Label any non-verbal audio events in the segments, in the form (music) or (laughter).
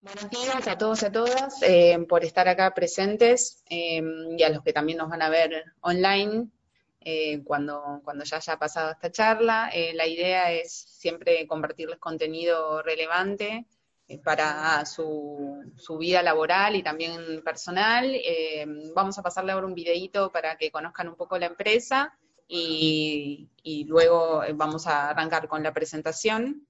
Buenos días a todos y a todas eh, por estar acá presentes eh, y a los que también nos van a ver online eh, cuando, cuando ya haya pasado esta charla. la idea es siempre compartirles contenido relevante para su, su, vida laboral y también personal. vamos a pasarle ahora un videito para que conozcan un poco la empresa y luego vamos a arrancar con la presentación.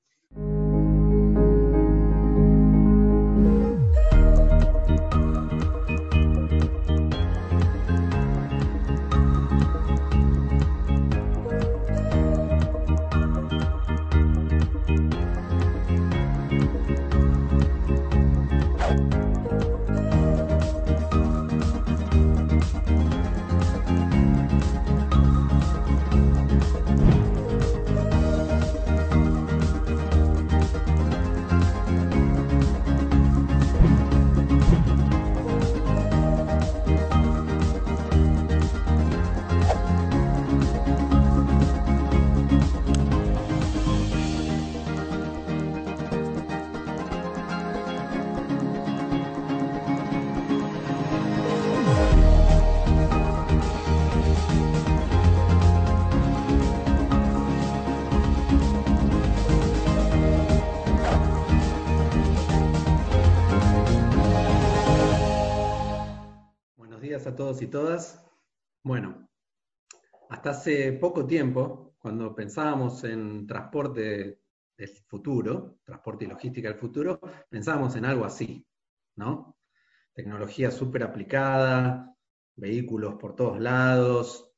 Todos y todas. Bueno, hasta hace poco tiempo, cuando pensábamos en transporte del futuro, transporte y logística del futuro, pensábamos en algo así, ¿no? Tecnología súper aplicada, vehículos por todos lados,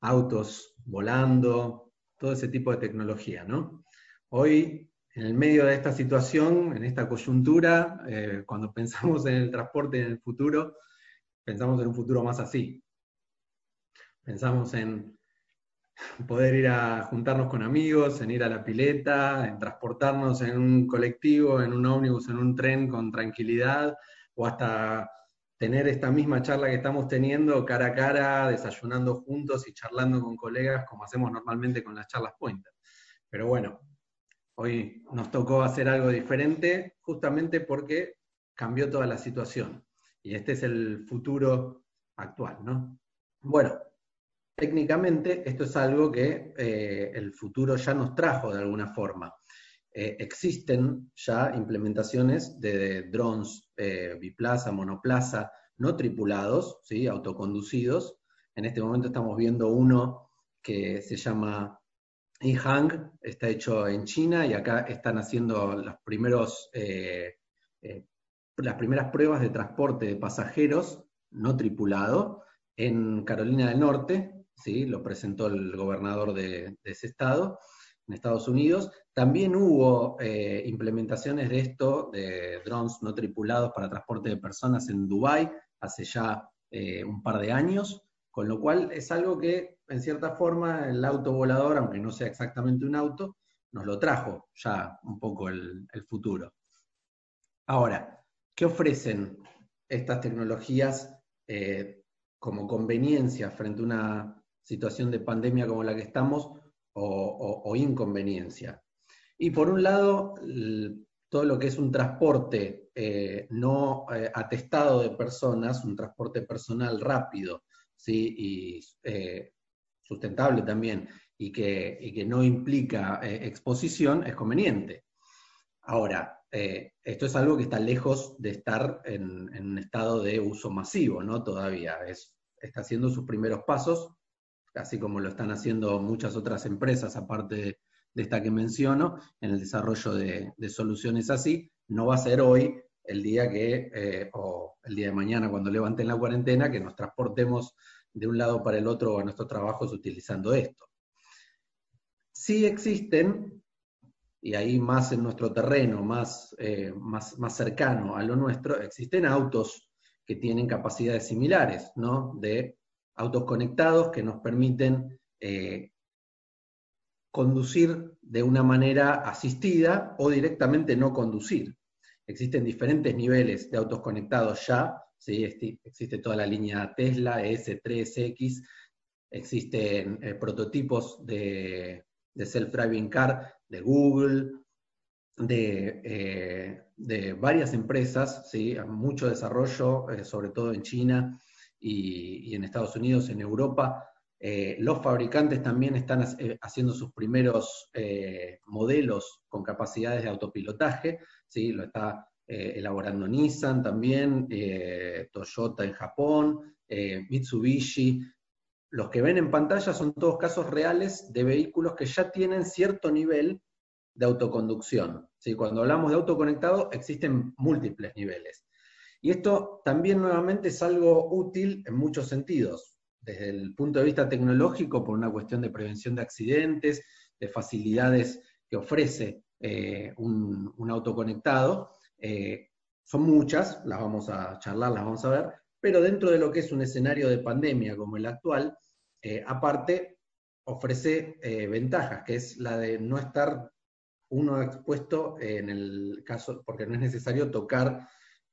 autos volando, todo ese tipo de tecnología, ¿no? Hoy, en el medio de esta situación, en esta coyuntura, eh, cuando (laughs) pensamos en el transporte en el futuro, pensamos en un futuro más así. Pensamos en poder ir a juntarnos con amigos, en ir a la pileta, en transportarnos en un colectivo, en un ómnibus, en un tren con tranquilidad, o hasta tener esta misma charla que estamos teniendo cara a cara, desayunando juntos y charlando con colegas como hacemos normalmente con las charlas Pointer. Pero bueno, hoy nos tocó hacer algo diferente justamente porque cambió toda la situación. Y este es el futuro actual, ¿no? Bueno, técnicamente esto es algo que eh, el futuro ya nos trajo de alguna forma. Eh, existen ya implementaciones de drones eh, biplaza, monoplaza, no tripulados, ¿sí? autoconducidos. En este momento estamos viendo uno que se llama Yihang, está hecho en China y acá están haciendo los primeros las primeras pruebas de transporte de pasajeros no tripulado en Carolina del Norte, ¿sí? lo presentó el gobernador de, ese estado, en Estados Unidos. También hubo eh, implementaciones de esto, de drones no tripulados para transporte de personas en Dubái hace ya eh, un par de años, con lo cual es algo que, en cierta forma, el auto volador, aunque no sea exactamente un auto, nos lo trajo ya un poco el, el futuro. Ahora, ¿Qué ofrecen estas tecnologías eh, como conveniencia frente a una situación de pandemia como la que estamos o, inconveniencia? Y por un lado, todo lo que es un transporte eh, no eh, atestado de personas, un transporte personal rápido ¿sí? y sustentable también, y que, y que no implica exposición, es conveniente. Ahora, eh, esto es algo que está lejos de estar en, un estado de uso masivo, ¿no? Todavía está haciendo sus primeros pasos, así como lo están haciendo muchas otras empresas, aparte de, esta que menciono, en el desarrollo de, soluciones así. No va a ser hoy el día que, eh, o el día de mañana cuando levanten la cuarentena, que nos transportemos de un lado para el otro a nuestros trabajos utilizando esto. Sí existen y ahí más en nuestro terreno, más, eh, más, más, cercano a lo nuestro, existen autos que tienen capacidades similares, ¿no? De autos conectados que nos permiten eh, conducir de una manera asistida o directamente no conducir. Existen diferentes niveles de autos conectados ya, ¿sí? existe toda la línea Tesla, S3X, existen eh, prototipos de, de self-driving car de Google, de, de varias empresas, ¿sí? mucho desarrollo, sobre todo en China y, en Estados Unidos, en Europa. los fabricantes también están haciendo sus primeros modelos con capacidades de autopilotaje, ¿sí? lo está elaborando Nissan también, Toyota en Japón, Mitsubishi, los que ven en pantalla son todos casos reales de vehículos que ya tienen cierto nivel de autoconducción. ¿sí? Cuando hablamos de autoconectado, existen múltiples niveles. Y esto también nuevamente es algo útil en muchos sentidos. Desde el punto de vista tecnológico, por una cuestión de prevención de accidentes, de facilidades que ofrece eh, un, autoconectado. Eh, son muchas, las vamos a charlar, las vamos a ver, pero dentro de lo que es un escenario de pandemia como el actual, eh, aparte ofrece eh, ventajas, que es la de no estar uno expuesto en el caso, porque no es necesario tocar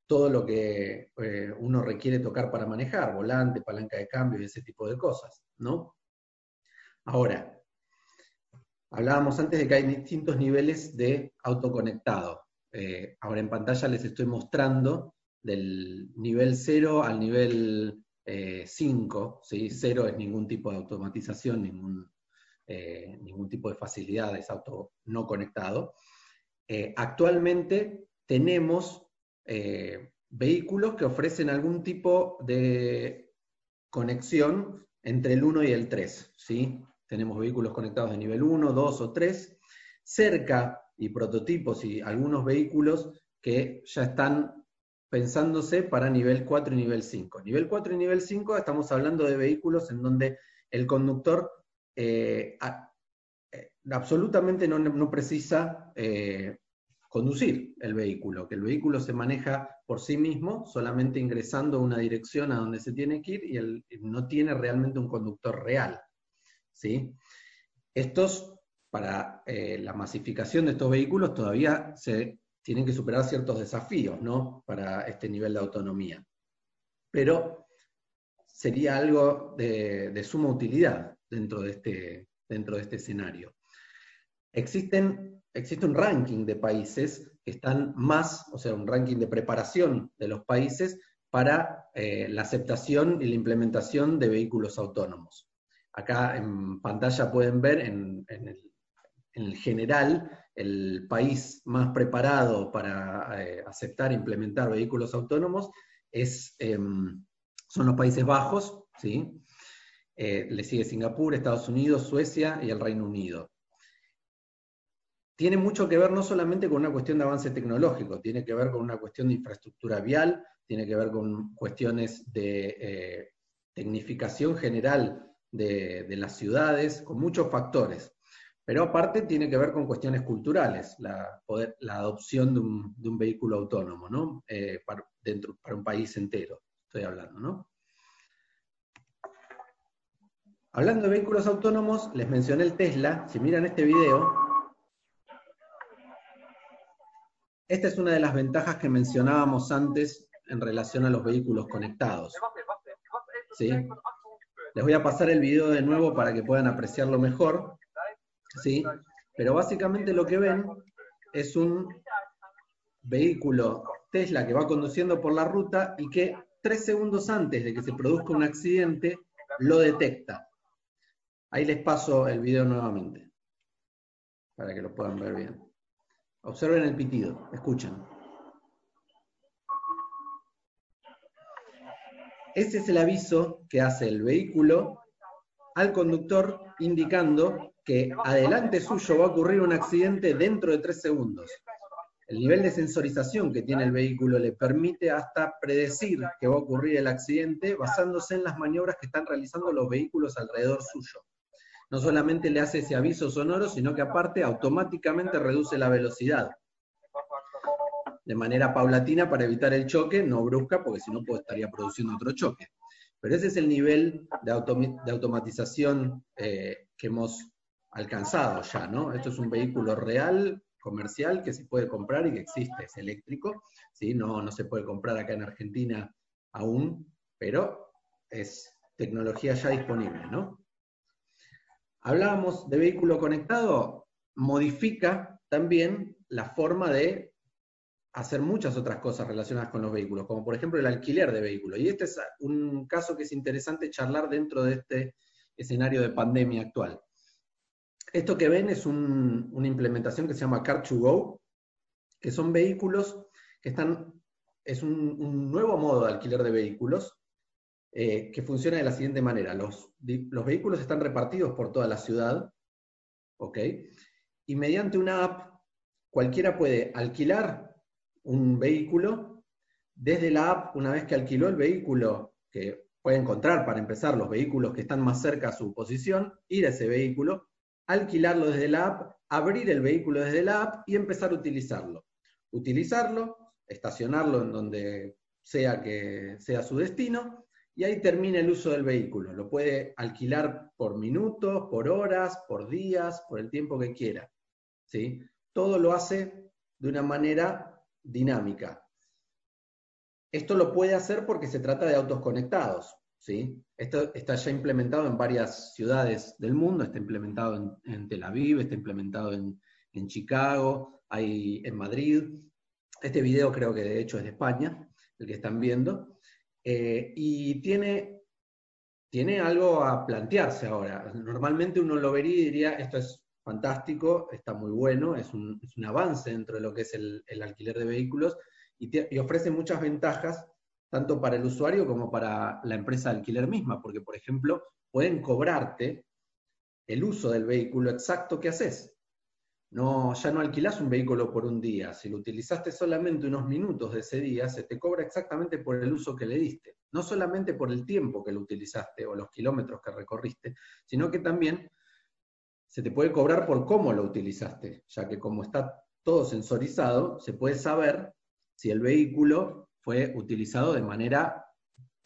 todo lo que eh, uno requiere tocar para manejar, volante, palanca de cambio y ese tipo de cosas, ¿no? Ahora, hablábamos antes de que hay distintos niveles de autoconectado. ahora en pantalla les estoy mostrando del nivel 0 al nivel 5, eh, 0 es ningún tipo de automatización, ningún, eh, ningún tipo de facilidad, es auto no conectado. Eh, actualmente tenemos vehículos que ofrecen algún tipo de conexión entre el 1 y el 3. ¿sí? Tenemos vehículos conectados de nivel 1, 2 o 3, cerca y prototipos y algunos vehículos que ya están pensándose para nivel 4 y nivel 5. Nivel 4 y nivel 5 estamos hablando de vehículos en donde el conductor eh, eh, absolutamente no, precisa eh, conducir el vehículo, que el vehículo se maneja por sí mismo, solamente ingresando a una dirección a donde se tiene que ir y el, no tiene realmente un conductor real. ¿sí? Estos, para la masificación de estos vehículos, todavía se tienen que superar ciertos desafíos, ¿no? Para este nivel de autonomía. Pero sería algo de, suma utilidad dentro de, este, dentro de este escenario. Existen, existe un ranking de países que están más, o sea, un ranking de preparación de los países para eh, la aceptación y la implementación de vehículos autónomos. Acá en pantalla pueden ver en, en el general el país más preparado para eh, aceptar e implementar vehículos autónomos es, em, son los Países Bajos, ¿sí? Eh, le sigue Singapur, Estados Unidos, Suecia y el Reino Unido. Tiene mucho que ver no solamente con una cuestión de avance tecnológico, tiene que ver con una cuestión de infraestructura vial, tiene que ver con cuestiones de eh, tecnificación general de las ciudades, con muchos factores. Pero aparte tiene que ver con cuestiones culturales, la, adopción de un, vehículo autónomo, ¿no? Eh, para, dentro, para un país entero, estoy hablando, ¿no? Hablando de vehículos autónomos, les mencioné el Tesla. Si miran este video, esta es una de las ventajas que mencionábamos antes en relación a los vehículos conectados. ¿Sí? Les voy a pasar el video de nuevo para que puedan apreciarlo mejor. ¿Sí? Pero básicamente lo que ven es un vehículo Tesla que va conduciendo por la ruta y que tres segundos antes de que se produzca un accidente lo detecta. Ahí les paso el video nuevamente, para que lo puedan ver bien. Observen el pitido, escuchen. Ese es el aviso que hace el vehículo al conductor indicando que adelante suyo va a ocurrir un accidente dentro de tres segundos. El nivel de sensorización que tiene el vehículo le permite hasta predecir que va a ocurrir el accidente basándose en las maniobras que están realizando los vehículos alrededor suyo. No solamente le hace ese aviso sonoro, sino que aparte automáticamente reduce la velocidad. De manera paulatina para evitar el choque, no brusca, porque si no pues, estaría produciendo otro choque. Pero ese es el nivel de, automatización eh, que hemos alcanzado ya, ¿no? Esto es un vehículo real, comercial, que se puede comprar y que existe, es eléctrico, ¿sí? No, no se puede comprar acá en Argentina aún, pero es tecnología ya disponible, ¿no? Hablábamos de vehículo conectado, modifica también la forma de hacer muchas otras cosas relacionadas con los vehículos, como por ejemplo el alquiler de vehículos. Y este es un caso que es interesante charlar dentro de este escenario de pandemia actual. Esto que ven es una implementación que se llama Car2Go, que son vehículos que están, es un, nuevo modo de alquiler de vehículos eh, que funciona de la siguiente manera. Los, los vehículos están repartidos por toda la ciudad, ¿ok? Y mediante una app, cualquiera puede alquilar un vehículo desde la app, una vez que alquiló el vehículo, que puede encontrar para empezar los vehículos que están más cerca a su posición, ir a ese vehículo, alquilarlo desde la app, abrir el vehículo desde la app y empezar a utilizarlo. Utilizarlo, estacionarlo en donde sea que sea su destino, y ahí termina el uso del vehículo. Lo puede alquilar por minutos, por horas, por días, por el tiempo que quiera. ¿sí? Todo lo hace de una manera dinámica. Esto lo puede hacer porque se trata de autos conectados. Esto está ya implementado en varias ciudades del mundo, está implementado en, Tel Aviv, está implementado en, Chicago, hay en Madrid. Este video creo que de hecho es de España, el que están viendo. Eh, y tiene, tiene algo a plantearse ahora. Normalmente uno lo vería y diría, esto es fantástico, está muy bueno, es un, avance dentro de lo que es el, alquiler de vehículos y, ofrece muchas ventajas tanto para el usuario como para la empresa de alquiler misma, porque por ejemplo pueden cobrarte el uso del vehículo exacto que haces. No, ya no alquilas un vehículo por un día. Si lo utilizaste solamente unos minutos de ese día, se te cobra exactamente por el uso que le diste. No solamente por el tiempo que lo utilizaste o los kilómetros que recorriste, sino que también se te puede cobrar por cómo lo utilizaste, ya que como está todo sensorizado, se puede saber si el vehículo fue utilizado de manera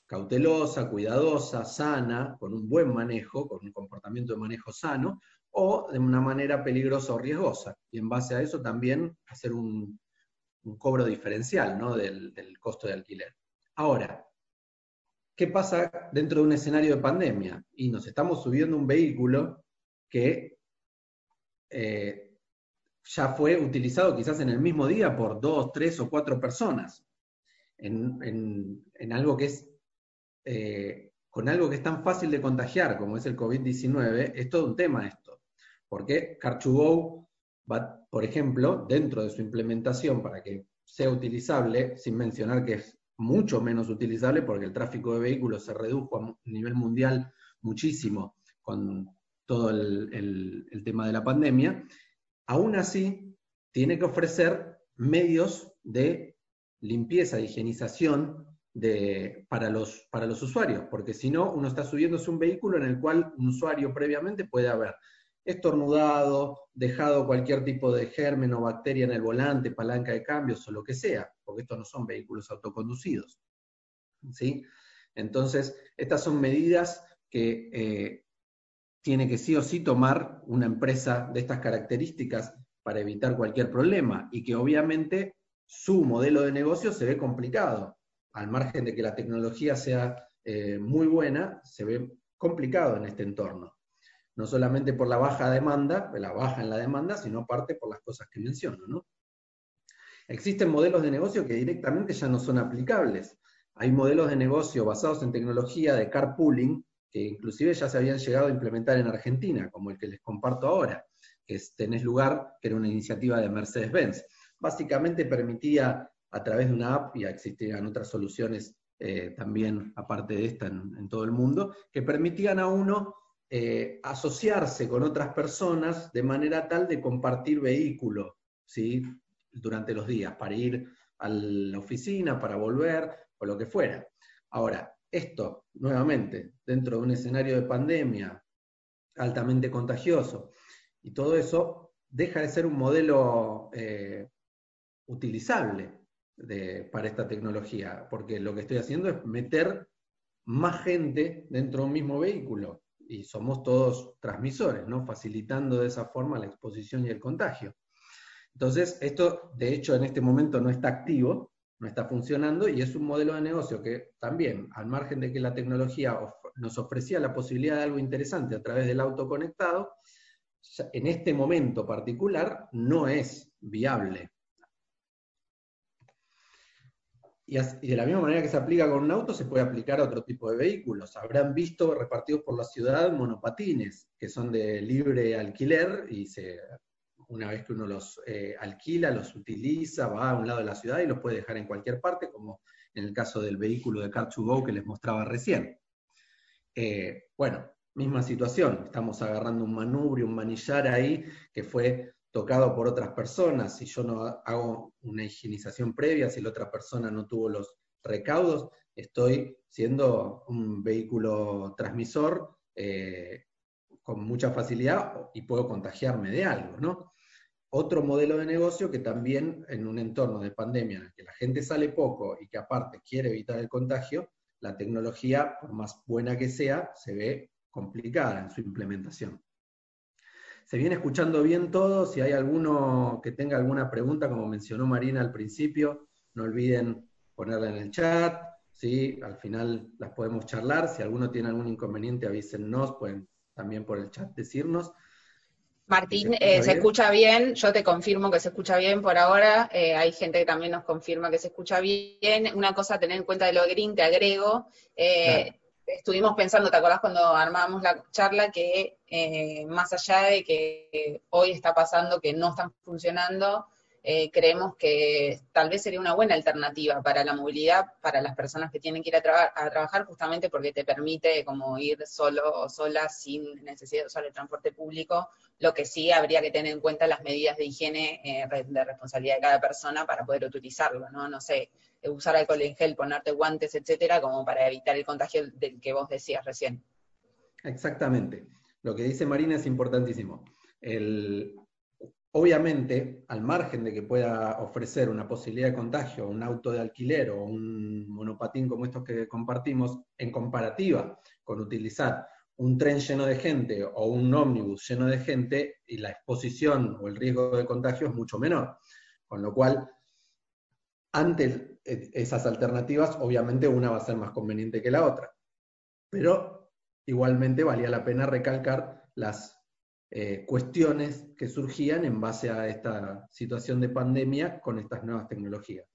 cautelosa, cuidadosa, sana, con un buen manejo, con un comportamiento de manejo sano, o de una manera peligrosa o riesgosa. Y en base a eso también hacer un, cobro diferencial ¿no? del, costo de alquiler. Ahora, ¿qué pasa dentro de un escenario de pandemia? Y nos estamos subiendo un vehículo que eh, ya fue utilizado quizás en el mismo día por dos, tres o cuatro personas, en, algo que es, eh, con algo que es tan fácil de contagiar como es el COVID-19, es todo un tema esto. Porque Carchugou va, por ejemplo, dentro de su implementación para que sea utilizable, sin mencionar que es mucho menos utilizable porque el tráfico de vehículos se redujo a nivel mundial muchísimo con todo el, tema de la pandemia, aún así tiene que ofrecer medios de limpieza, higienización de, para, los, para los usuarios, porque si no, uno está subiéndose un vehículo en el cual un usuario previamente puede haber estornudado, dejado cualquier tipo de germen o bacteria en el volante, palanca de cambios o lo que sea, porque estos no son vehículos autoconducidos. ¿sí? Entonces, estas son medidas que eh, tiene que sí o sí tomar una empresa de estas características para evitar cualquier problema y que obviamente su modelo de negocio se ve complicado. Al margen de que la tecnología sea eh, muy buena, se ve complicado en este entorno. No solamente por la baja demanda, la baja en la demanda, sino parte por las cosas que menciono. Existen modelos de negocio que directamente ya no son aplicables. Hay modelos de negocio basados en tecnología de carpooling, que inclusive ya se habían llegado a implementar en Argentina, como el que les comparto ahora, que es Tenés Lugar, que era una iniciativa de Mercedes-Benz. Básicamente permitía a través de una app, ya existían otras soluciones eh, también aparte de esta en, todo el mundo, que permitían a uno eh, asociarse con otras personas de manera tal de compartir vehículo ¿sí? durante los días, para ir a la oficina, para volver, o lo que fuera. Ahora, esto, nuevamente, dentro de un escenario de pandemia altamente contagioso, y todo eso deja de ser un modelo eh, utilizable para esta tecnología, porque lo que estoy haciendo es meter más gente dentro de un mismo vehículo, y somos todos transmisores, ¿no? facilitando de esa forma la exposición y el contagio. Entonces, esto de hecho en este momento no está activo, no está funcionando y es un modelo de negocio que también, al margen de que la tecnología nos ofrecía la posibilidad de algo interesante a través del auto conectado, en este momento particular no es viable. Y, de la misma manera que se aplica con un auto, se puede aplicar a otro tipo de vehículos. Habrán visto repartidos por la ciudad monopatines, que son de libre alquiler y una vez que uno los eh, alquila, los utiliza, va a un lado de la ciudad y los puede dejar en cualquier parte, como en el caso del vehículo de Car2Go que les mostraba recién. Eh, bueno, misma situación, estamos agarrando un manubrio, un manillar ahí que fue tocado por otras personas, si yo no hago una higienización previa, si la otra persona no tuvo los recaudos, estoy siendo un vehículo transmisor eh, con mucha facilidad y puedo contagiarme de algo, ¿no? Otro modelo de negocio que también en un entorno de pandemia en el que la gente sale poco y que aparte quiere evitar el contagio, la tecnología, por más buena que sea, se ve complicada en su implementación. Se viene escuchando bien todo, si hay alguno que tenga alguna pregunta, como mencionó Marina al principio, no olviden ponerla en el chat, ¿sí? al final las podemos charlar, si alguno tiene algún inconveniente avísennos, pueden también por el chat decirnos. Martín, ¿se, eh, escucha bien? Yo te confirmo que se escucha bien por ahora. Eh, hay gente que también nos confirma que se escucha bien. Una cosa a tener en cuenta de lo green, te agrego. Eh, estuvimos pensando, ¿te acordás cuando armábamos la charla? Que eh, más allá de que hoy está pasando que no están funcionando, eh, creemos que tal vez sería una buena alternativa para la movilidad para las personas que tienen que ir a, trabajar, justamente porque te permite como ir solo o sola sin necesidad de usar el transporte público, lo que sí habría que tener en cuenta las medidas de higiene eh, de responsabilidad de cada persona para poder utilizarlo, ¿no? No sé, usar alcohol en gel, ponerte guantes, etcétera, como para evitar el contagio del que vos decías recién. Exactamente. Lo que dice Marina es importantísimo. Obviamente, al margen de que pueda ofrecer una posibilidad de contagio, un auto de alquiler o un monopatín como estos que compartimos, en comparativa con utilizar un tren lleno de gente o un ómnibus lleno de gente, y la exposición o el riesgo de contagio es mucho menor. Con lo cual, ante esas alternativas, obviamente una va a ser más conveniente que la otra. Pero igualmente valía la pena recalcar las eh, cuestiones que surgían en base a esta situación de pandemia con estas nuevas tecnologías.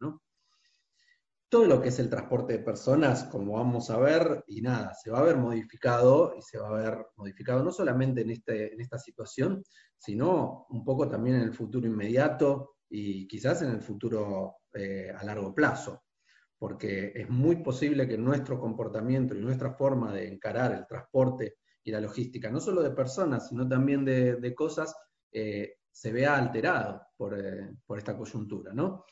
Todo lo que es el transporte de personas, como vamos a ver, y nada, se va a ver modificado, y se va a ver modificado no solamente en, este, en esta situación, sino un poco también en el futuro inmediato y quizás en el futuro eh, a largo plazo, porque es muy posible que nuestro comportamiento y nuestra forma de encarar el transporte y la logística, no solo de personas, sino también de, cosas, eh, se vea alterado eh, por, esta coyuntura. ¿no?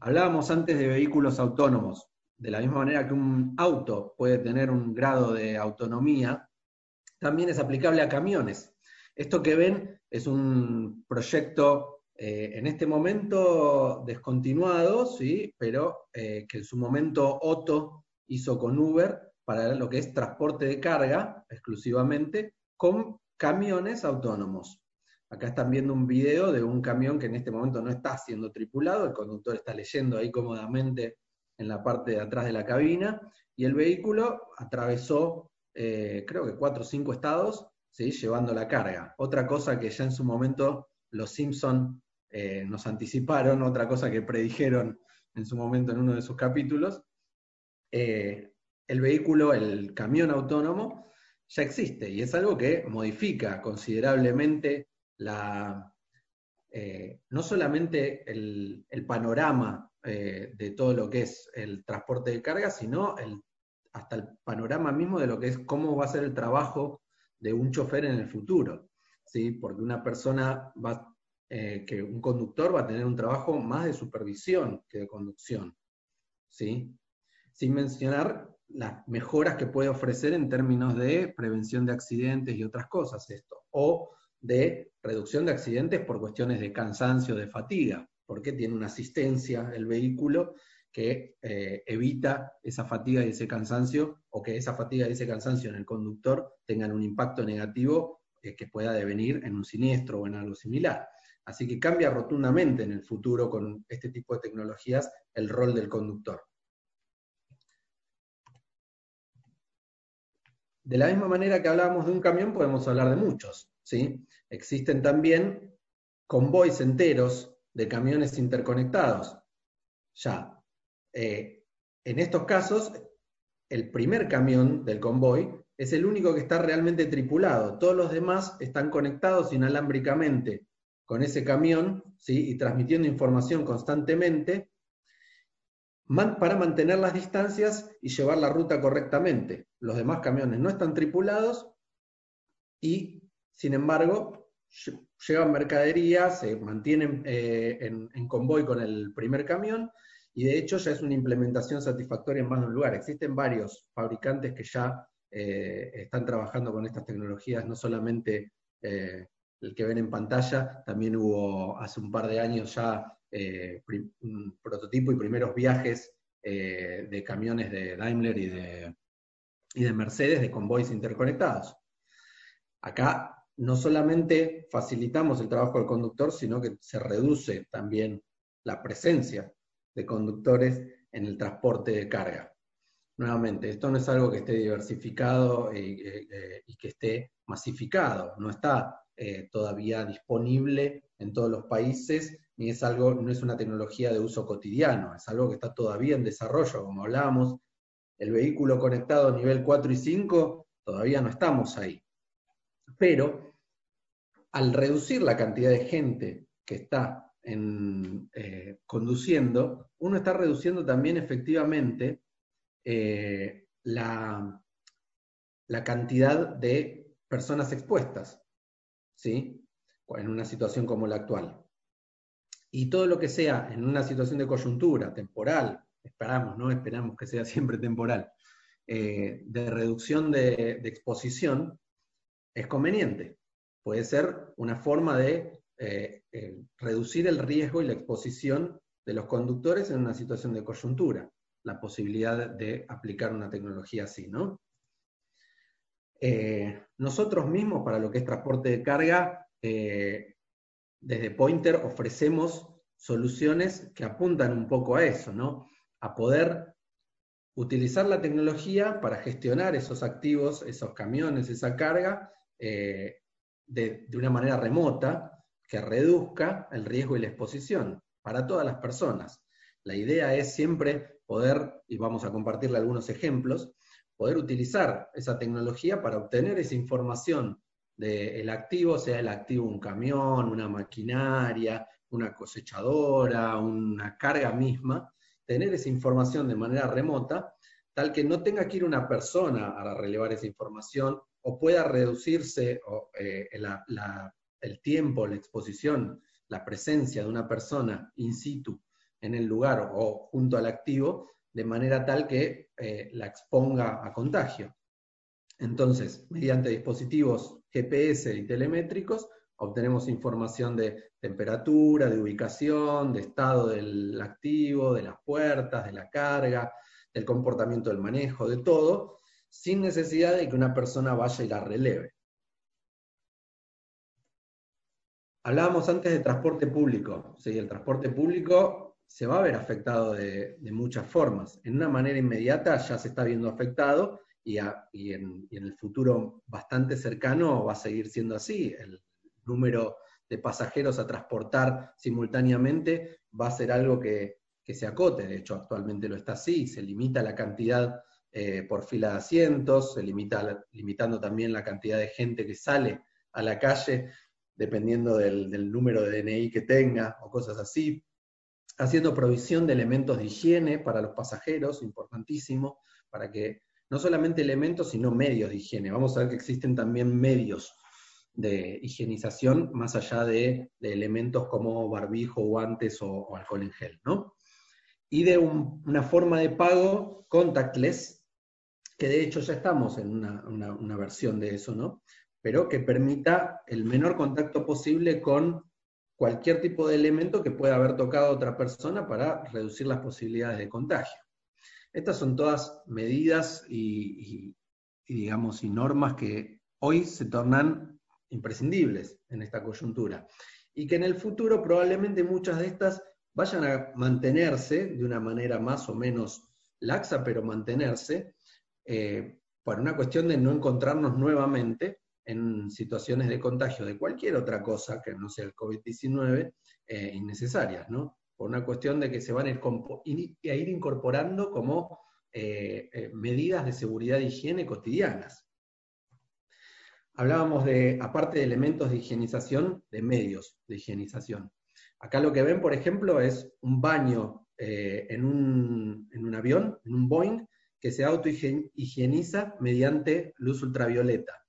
Hablábamos antes de vehículos autónomos. De la misma manera que un auto puede tener un grado de autonomía, también es aplicable a camiones. Esto que ven es un proyecto eh, en este momento descontinuado, ¿sí? pero que en su momento Otto hizo con Uber para lo que es transporte de carga exclusivamente con camiones autónomos. Acá están viendo un video de un camión que en este momento no está siendo tripulado, el conductor está leyendo ahí cómodamente en la parte de atrás de la cabina, y el vehículo atravesó, eh, creo que cuatro o cinco estados, ¿sí? llevando la carga. Otra cosa que ya en su momento los Simpson eh, nos anticiparon, otra cosa que predijeron en su momento en uno de sus capítulos, eh, el vehículo, el camión autónomo, ya existe y es algo que modifica considerablemente la, eh, no solamente el, panorama eh, de todo lo que es el transporte de carga, sino hasta el panorama mismo de lo que es cómo va a ser el trabajo de un chofer en el futuro. ¿sí? Porque una persona va, eh, que un conductor va a tener un trabajo más de supervisión que de conducción. ¿sí? Sin mencionar las mejoras que puede ofrecer en términos de prevención de accidentes y otras cosas esto, o de reducción de accidentes por cuestiones de cansancio, de fatiga, porque tiene una asistencia el vehículo que eh, evita esa fatiga y ese cansancio, o que esa fatiga y ese cansancio en el conductor tengan un impacto negativo eh, que pueda devenir en un siniestro o en algo similar. Así que cambia rotundamente en el futuro con este tipo de tecnologías el rol del conductor. De la misma manera que hablábamos de un camión, podemos hablar de muchos. ¿sí? Existen también convoys enteros de camiones interconectados. Ya, eh, en estos casos, el primer camión del convoy es el único que está realmente tripulado. Todos los demás están conectados inalámbricamente con ese camión ¿sí? y transmitiendo información constantemente para mantener las distancias y llevar la ruta correctamente. Los demás camiones no están tripulados y, sin embargo, llevan mercadería, se mantienen eh, en, convoy con el primer camión y de hecho ya es una implementación satisfactoria en más de un lugar. Existen varios fabricantes que ya eh, están trabajando con estas tecnologías, no solamente eh, el que ven en pantalla, también hubo hace un par de años ya eh, un prototipo y primeros viajes de camiones de Daimler y de, y de Mercedes de convoys interconectados. Acá no solamente facilitamos el trabajo del conductor, sino que se reduce también la presencia de conductores en el transporte de carga. Nuevamente, esto no es algo que esté diversificado y, eh, y que esté masificado, no está todavía disponible en todos los países ni es algo, no es una tecnología de uso cotidiano, es algo que está todavía en desarrollo, como hablábamos, el vehículo conectado nivel 4 y 5, todavía no estamos ahí. Pero al reducir la cantidad de gente que está eh, conduciendo, uno está reduciendo también efectivamente eh, la, la, cantidad de personas expuestas, ¿sí? En una situación como la actual. Y todo lo que sea en una situación de coyuntura, temporal, esperamos, ¿no? Esperamos que sea (laughs) siempre temporal, eh, de reducción de, exposición, es conveniente. Puede ser una forma de eh, reducir el riesgo y la exposición de los conductores en una situación de coyuntura, la posibilidad de aplicar una tecnología así, ¿no? nosotros mismos, para lo que es transporte de carga, desde Pointer ofrecemos soluciones que apuntan un poco a eso, ¿no? A poder utilizar la tecnología para gestionar esos activos, esos camiones, esa carga, eh, de, una manera remota que reduzca el riesgo y la exposición para todas las personas. La idea es siempre poder, y vamos a compartirle algunos ejemplos, poder utilizar esa tecnología para obtener esa información del activo, sea el activo un camión, una maquinaria, una cosechadora, una carga misma, tener esa información de manera remota, tal que no tenga que ir una persona a relevar esa información o pueda reducirse eh, el tiempo, la exposición, la presencia de una persona in situ en el lugar o junto al activo, de manera tal que eh, la exponga a contagio. Entonces, mediante dispositivos GPS y telemétricos, obtenemos información de temperatura, de ubicación, de estado del activo, de las puertas, de la carga, del comportamiento del manejo, de todo, sin necesidad de que una persona vaya y la releve. Hablábamos antes de transporte público. Sí, el transporte público se va a ver afectado de, muchas formas. En una manera inmediata ya se está viendo afectado y, en, el futuro bastante cercano va a seguir siendo así. El número de pasajeros a transportar simultáneamente va a ser algo que, se acote. De hecho, actualmente lo está así. Se limita la cantidad eh, por fila de asientos, se limita, limitando también la cantidad de gente que sale a la calle dependiendo del, del número de DNI que tenga o cosas así haciendo provisión de elementos de higiene para los pasajeros, importantísimo, para que no solamente elementos, sino medios de higiene. Vamos a ver que existen también medios de higienización más allá de, elementos como barbijo, guantes o, alcohol en gel, ¿no? Y de una forma de pago contactless, que de hecho ya estamos en una, una versión de eso, ¿no? Pero que permita el menor contacto posible con cualquier tipo de elemento que pueda haber tocado a otra persona para reducir las posibilidades de contagio. Estas son todas medidas y, digamos, y normas que hoy se tornan imprescindibles en esta coyuntura. Y que en el futuro probablemente muchas de estas vayan a mantenerse de una manera más o menos laxa, pero mantenerse, eh, por una cuestión de no encontrarnos nuevamente en situaciones de contagio de cualquier otra cosa que no sea el COVID-19 eh, innecesarias, ¿no? Por una cuestión de que se van a ir, incorporando como eh, eh, medidas de seguridad e higiene cotidianas. Hablábamos de, aparte de elementos de higienización, de medios de higienización. Acá lo que ven, por ejemplo, es un baño en, un, en un avión, en un Boeing, que se autohigieniza mediante luz ultravioleta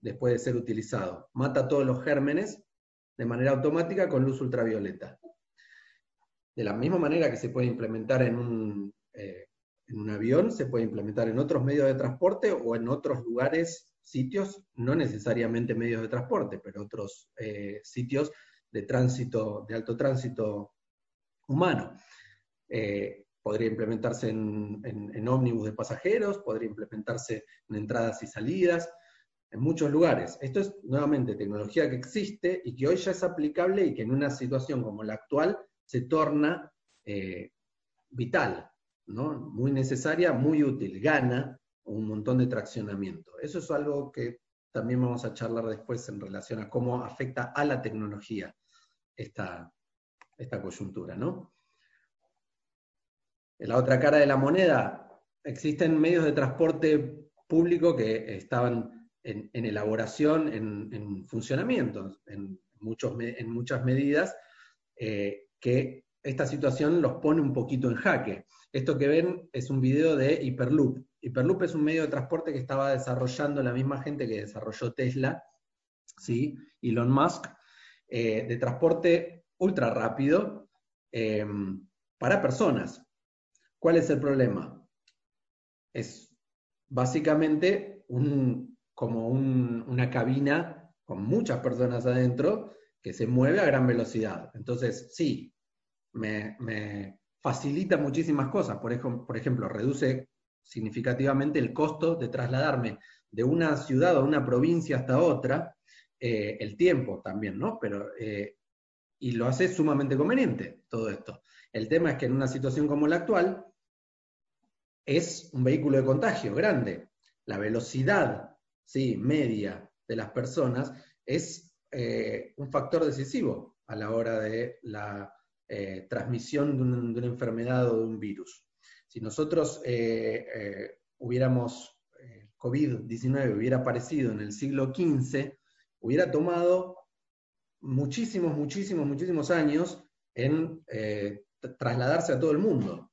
después de ser utilizado. Mata todos los gérmenes de manera automática con luz ultravioleta. De la misma manera que se puede implementar en un, eh, en un avión, se puede implementar en otros medios de transporte o en otros lugares, sitios, no necesariamente medios de transporte, pero otros eh, sitios de tránsito, de alto tránsito humano. Eh, podría implementarse en, en, ómnibus de pasajeros, podría implementarse en entradas y salidas, en muchos lugares. Esto es nuevamente tecnología que existe y que hoy ya es aplicable y que en una situación como la actual se torna eh, vital, ¿no? muy necesaria, muy útil, gana un montón de traccionamiento. Eso es algo que también vamos a charlar después en relación a cómo afecta a la tecnología esta, esta coyuntura. ¿no? En la otra cara de la moneda, existen medios de transporte público que estaban en, elaboración, en, funcionamiento, en, muchos, en muchas medidas, eh, que esta situación los pone un poquito en jaque. Esto que ven es un video de Hyperloop. Hyperloop es un medio de transporte que estaba desarrollando la misma gente que desarrolló Tesla, ¿sí? Elon Musk, eh, de transporte ultra rápido eh, para personas. ¿Cuál es el problema? Es básicamente un, como una cabina con muchas personas adentro que se mueve a gran velocidad. Entonces, sí, me, facilita muchísimas cosas. Por, ejemplo, reduce significativamente el costo de trasladarme de una ciudad o una provincia hasta otra, eh, el tiempo también, ¿no? Pero, eh, y lo hace sumamente conveniente todo esto. El tema es que en una situación como la actual, es un vehículo de contagio grande. La velocidad ¿sí? media de las personas es eh, un factor decisivo a la hora de la eh, transmisión de, una enfermedad o de un virus. Si nosotros eh, hubiéramos, COVID-19 hubiera aparecido en el siglo XV, hubiera tomado muchísimos, muchísimos, muchísimos años en trasladarse a todo el mundo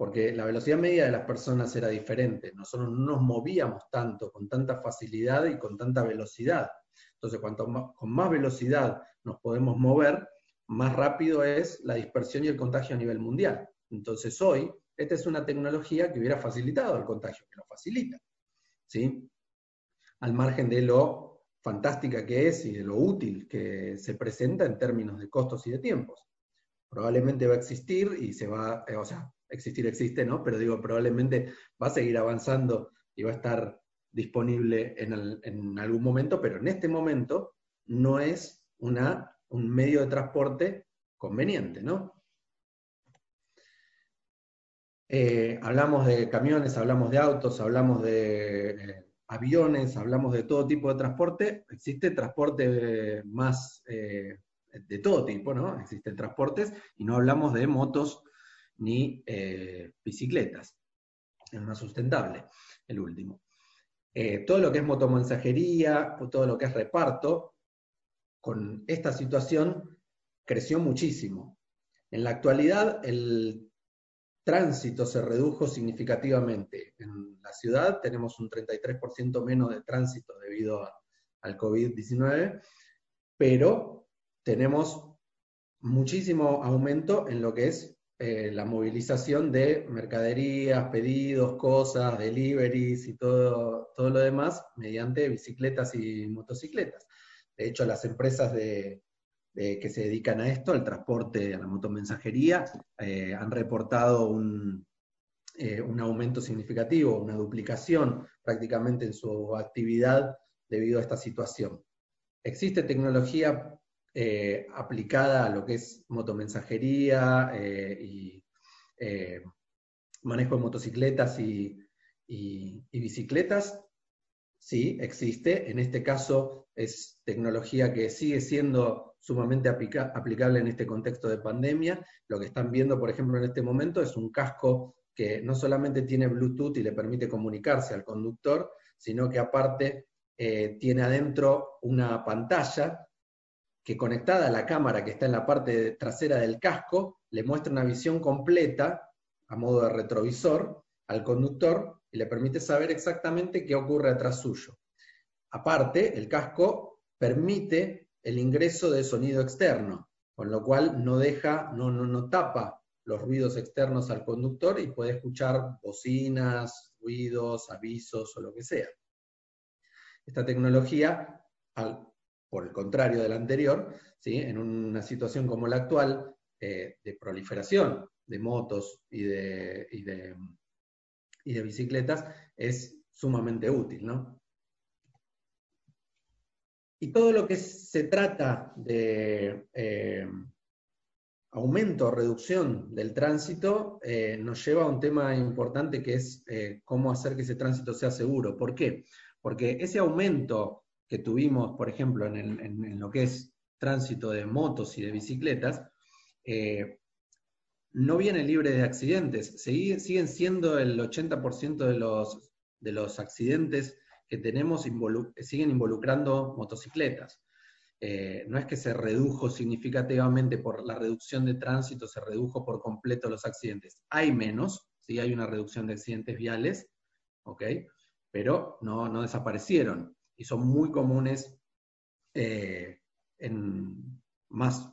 porque la velocidad media de las personas era diferente. Nosotros no nos movíamos tanto, con tanta facilidad y con tanta velocidad. Entonces, cuanto más, con más velocidad nos podemos mover, más rápido es la dispersión y el contagio a nivel mundial. Entonces, hoy, esta es una tecnología que hubiera facilitado el contagio, que lo facilita. ¿sí? Al margen de lo fantástica que es y de lo útil que se presenta en términos de costos y de tiempos. Probablemente va a existir y se va, eh, o sea, existir existe, ¿no? Pero digo, probablemente va a seguir avanzando y va a estar disponible en, algún momento, pero en este momento no es una, un medio de transporte conveniente, ¿no? Eh, hablamos de camiones, hablamos de autos, hablamos de eh, aviones, hablamos de todo tipo de transporte. Existe transporte más eh, de todo tipo, ¿no? Existen transportes y no hablamos de motos ni eh, bicicletas. Es más sustentable, el último. Eh, todo lo que es motomensajería, todo lo que es reparto, con esta situación creció muchísimo. En la actualidad, el tránsito se redujo significativamente. En la ciudad tenemos un 33% menos de tránsito debido al COVID-19, pero tenemos muchísimo aumento en lo que es eh, la movilización de mercaderías, pedidos, cosas, deliveries y todo, todo lo demás mediante bicicletas y motocicletas. De hecho, las empresas de, que se dedican a esto, al transporte, a la motomensajería, eh, han reportado un, eh, un aumento significativo, una duplicación prácticamente en su actividad debido a esta situación. Existe tecnología eh, aplicada a lo que es motomensajería eh, y eh, manejo de motocicletas y, bicicletas, sí, existe. En este caso es tecnología que sigue siendo sumamente aplicable en este contexto de pandemia. Lo que están viendo, por ejemplo, en este momento es un casco que no solamente tiene Bluetooth y le permite comunicarse al conductor, sino que aparte tiene adentro una pantalla que conectada a la cámara que está en la parte trasera del casco, le muestra una visión completa, a modo de retrovisor, al conductor y le permite saber exactamente qué ocurre atrás suyo. Aparte, el casco permite el ingreso de sonido externo, con lo cual no deja, no, no, no tapa los ruidos externos al conductor y puede escuchar bocinas, ruidos, avisos o lo que sea. Esta tecnología, por el contrario de la anterior, ¿sí? en una situación como la actual, eh, de proliferación de motos y de, y de, bicicletas, es sumamente útil. ¿no? Y todo lo que se trata de eh, aumento o reducción del tránsito eh, nos lleva a un tema importante que es cómo hacer que ese tránsito sea seguro. ¿Por qué? Porque ese aumento que tuvimos, por ejemplo, en, lo que es tránsito de motos y de bicicletas, no viene libre de accidentes. siguen siendo el 80% de los, de los accidentes que tenemos siguen involucrando motocicletas. Eh, no es que se redujo significativamente por la reducción de tránsito, se redujo por completo los accidentes. Hay menos, sí hay una reducción de accidentes viales, ¿ok? Pero no, no desaparecieron y son muy comunes eh, más,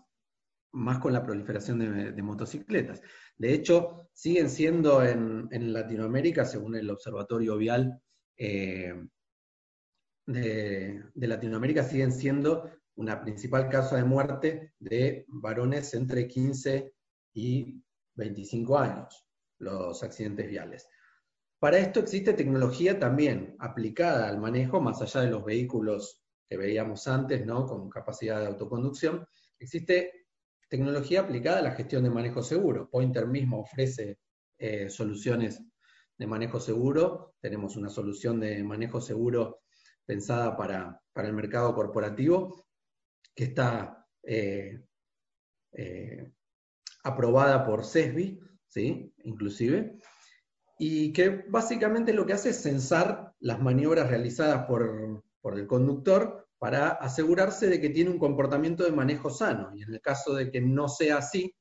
más con la proliferación de, motocicletas. De hecho, siguen siendo en, Latinoamérica, según el Observatorio Vial, eh, de, Latinoamérica siguen siendo una principal causa de muerte de varones entre 15 y 25 años, los accidentes viales. Para esto existe tecnología también aplicada al manejo, más allá de los vehículos que veíamos antes, ¿no? con capacidad de autoconducción. Existe tecnología aplicada a la gestión de manejo seguro. Pointer mismo ofrece eh, soluciones de manejo seguro. Tenemos una solución de manejo seguro pensada para, el mercado corporativo, que está eh, eh, aprobada por CESBI, ¿sí? inclusive, y que básicamente lo que hace es censar las maniobras realizadas por, por el conductor para asegurarse de que tiene un comportamiento de manejo sano. Y en el caso de que no sea así,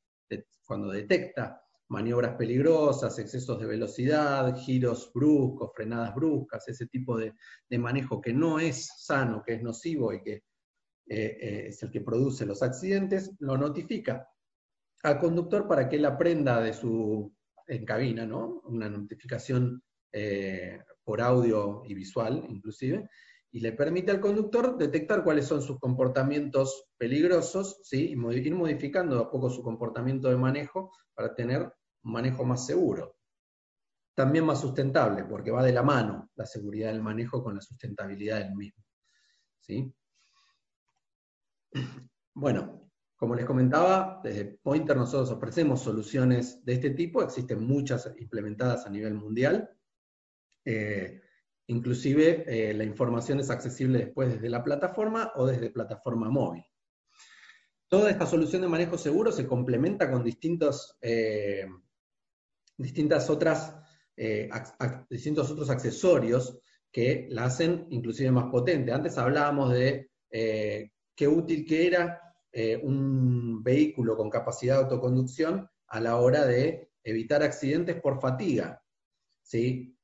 cuando detecta maniobras peligrosas, excesos de velocidad, giros bruscos, frenadas bruscas, ese tipo de, manejo que no es sano, que es nocivo y que eh, eh, es el que produce los accidentes, lo notifica al conductor para que él aprenda de su, en cabina, ¿no? Una notificación eh, por audio y visual inclusive, y le permite al conductor detectar cuáles son sus comportamientos peligrosos, ¿sí? y ir modificando a poco su comportamiento de manejo para tener un manejo más seguro. También más sustentable, porque va de la mano la seguridad del manejo con la sustentabilidad del mismo. ¿sí? Bueno, como les comentaba, desde Pointer nosotros ofrecemos soluciones de este tipo, existen muchas implementadas a nivel mundial. Eh, Inclusive eh, la información es accesible después desde la plataforma o desde plataforma móvil. Toda esta solución de manejo seguro se complementa con distintos, eh, distintas otras, eh, distintos otros accesorios que la hacen inclusive más potente. Antes hablábamos de qué útil que era un vehículo con capacidad de autoconducción a la hora de evitar accidentes por fatiga. ¿sí?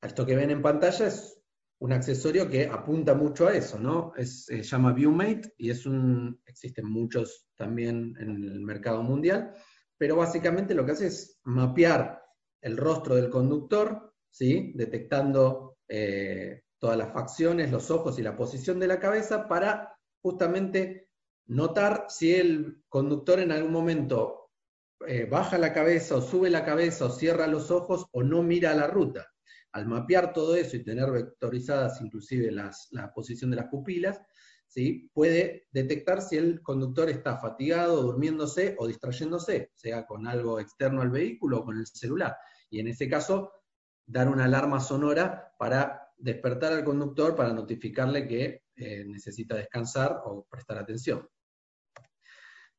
Esto que ven en pantalla es un accesorio que apunta mucho a eso, ¿no? se llama ViewMate y es un, existen muchos también en el mercado mundial, pero básicamente lo que hace es mapear el rostro del conductor, ¿sí? detectando eh, todas las facciones, los ojos y la posición de la cabeza para justamente notar si el conductor en algún momento eh, baja la cabeza o sube la cabeza o cierra los ojos o no mira la ruta al mapear todo eso y tener vectorizadas inclusive la posición de las pupilas, ¿sí? puede detectar si el conductor está fatigado, durmiéndose o distrayéndose, sea con algo externo al vehículo o con el celular. Y en ese caso, dar una alarma sonora para despertar al conductor para notificarle que eh, necesita descansar o prestar atención.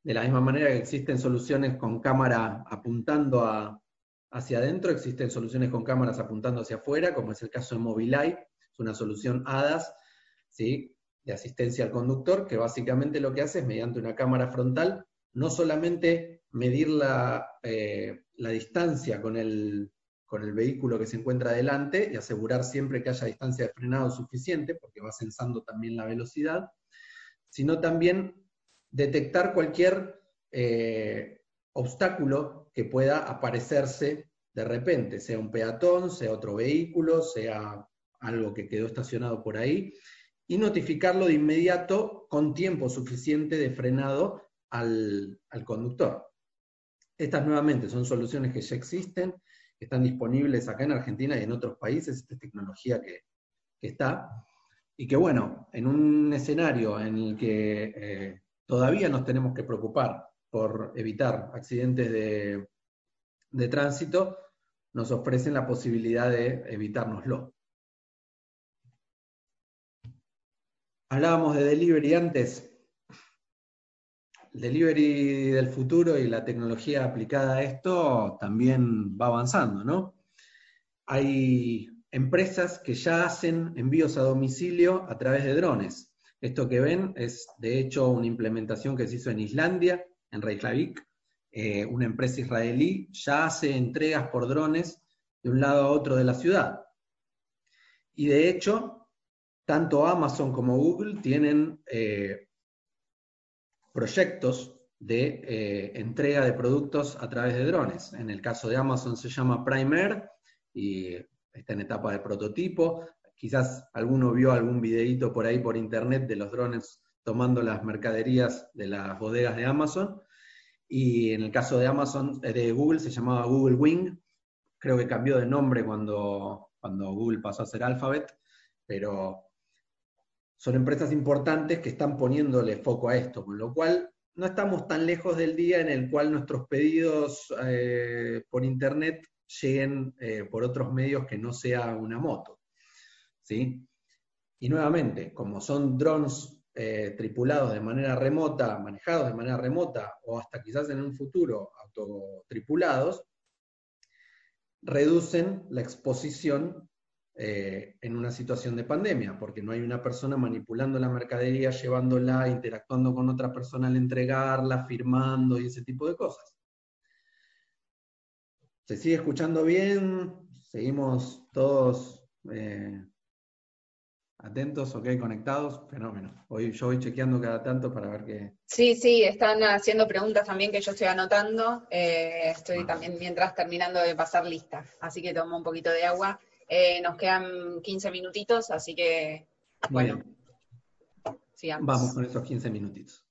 De la misma manera que existen soluciones con cámara apuntando hacia adentro, existen soluciones con cámaras apuntando hacia afuera, como es el caso de Mobileye, es una solución ADAS, ¿sí? de asistencia al conductor, que básicamente lo que hace es, mediante una cámara frontal, no solamente medir la, eh, distancia con el, con el, vehículo que se encuentra delante y asegurar siempre que haya distancia de frenado suficiente, porque va sensando también la velocidad, sino también detectar cualquier eh, obstáculo que pueda aparecerse de repente, sea un peatón, sea otro vehículo, sea algo que quedó estacionado por ahí, y notificarlo de inmediato con tiempo suficiente de frenado al, conductor. Estas nuevamente son soluciones que ya existen, que están disponibles acá en Argentina y en otros países, esta tecnología que, está, y que bueno, en un escenario en el que eh, todavía nos tenemos que preocupar por evitar accidentes de, tránsito, nos ofrecen la posibilidad de evitárnoslo. Hablábamos de delivery antes. El delivery del futuro y la tecnología aplicada a esto también va avanzando, ¿no? Hay empresas que ya hacen envíos a domicilio a través de drones. Esto que ven es, de hecho, una implementación que se hizo en Islandia, en Reykjavik. Eh, una empresa israelí ya hace entregas por drones de un lado a otro de la ciudad. Y de hecho, tanto Amazon como Google tienen eh, proyectos de eh, entrega de productos a través de drones. En el caso de Amazon se llama Primer y está en etapa de prototipo. Quizás alguno vio algún videíto por ahí por internet de los drones tomando las mercaderías de las bodegas de Amazon. Y en el caso de Amazon, eh, de Google, se llamaba Google Wing. Creo que cambió de nombre cuando, cuando Google pasó a ser Alphabet, pero son empresas importantes que están poniéndole foco a esto, con lo cual no estamos tan lejos del día en el cual nuestros pedidos eh, por internet lleguen eh, por otros medios que no sea una moto. ¿Sí? Y nuevamente, como son drones eh, tripulados de manera remota, manejados de manera remota, o hasta quizás en un futuro autotripulados, reducen la exposición eh, en una situación de pandemia, porque no hay una persona manipulando la mercadería, llevándola, interactuando con otra persona al entregarla, firmando y ese tipo de cosas. ¿Se sigue escuchando bien? ¿Seguimos todos eh, atentos, ok, conectados? Fenómeno. Hoy yo voy chequeando cada tanto para ver qué... Sí, sí, están haciendo preguntas también que yo estoy anotando. Eh, estoy también mientras terminando de pasar lista, así que tomo un poquito de agua. Eh, nos quedan 15 minutitos, así que, bueno, Vamos con esos 15 minutitos.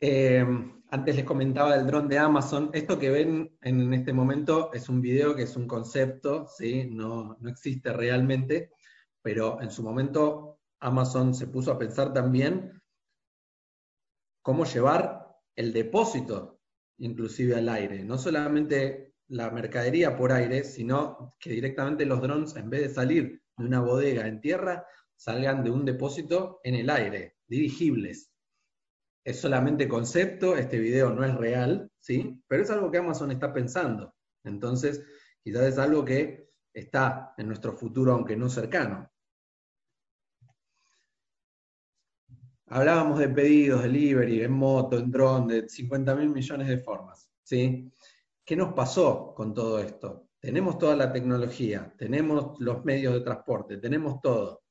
Eh, antes les comentaba del dron de Amazon. Esto que ven en este momento es un video que es un concepto, ¿sí? no, no existe realmente pero en su momento Amazon se puso a pensar también cómo llevar el depósito inclusive al aire, no solamente la mercadería por aire, sino que directamente los drones, en vez de salir de una bodega en tierra, salgan de un depósito en el aire, dirigibles. Es solamente concepto, este video no es real, ¿sí? Pero es algo que Amazon está pensando. Entonces, quizás es algo que está en nuestro futuro, aunque no cercano. Hablábamos de pedidos, delivery, en moto, en drone, de 50 mil millones de formas. ¿sí? ¿Qué nos pasó con todo esto? Tenemos toda la tecnología, tenemos los medios de transporte, tenemos todo.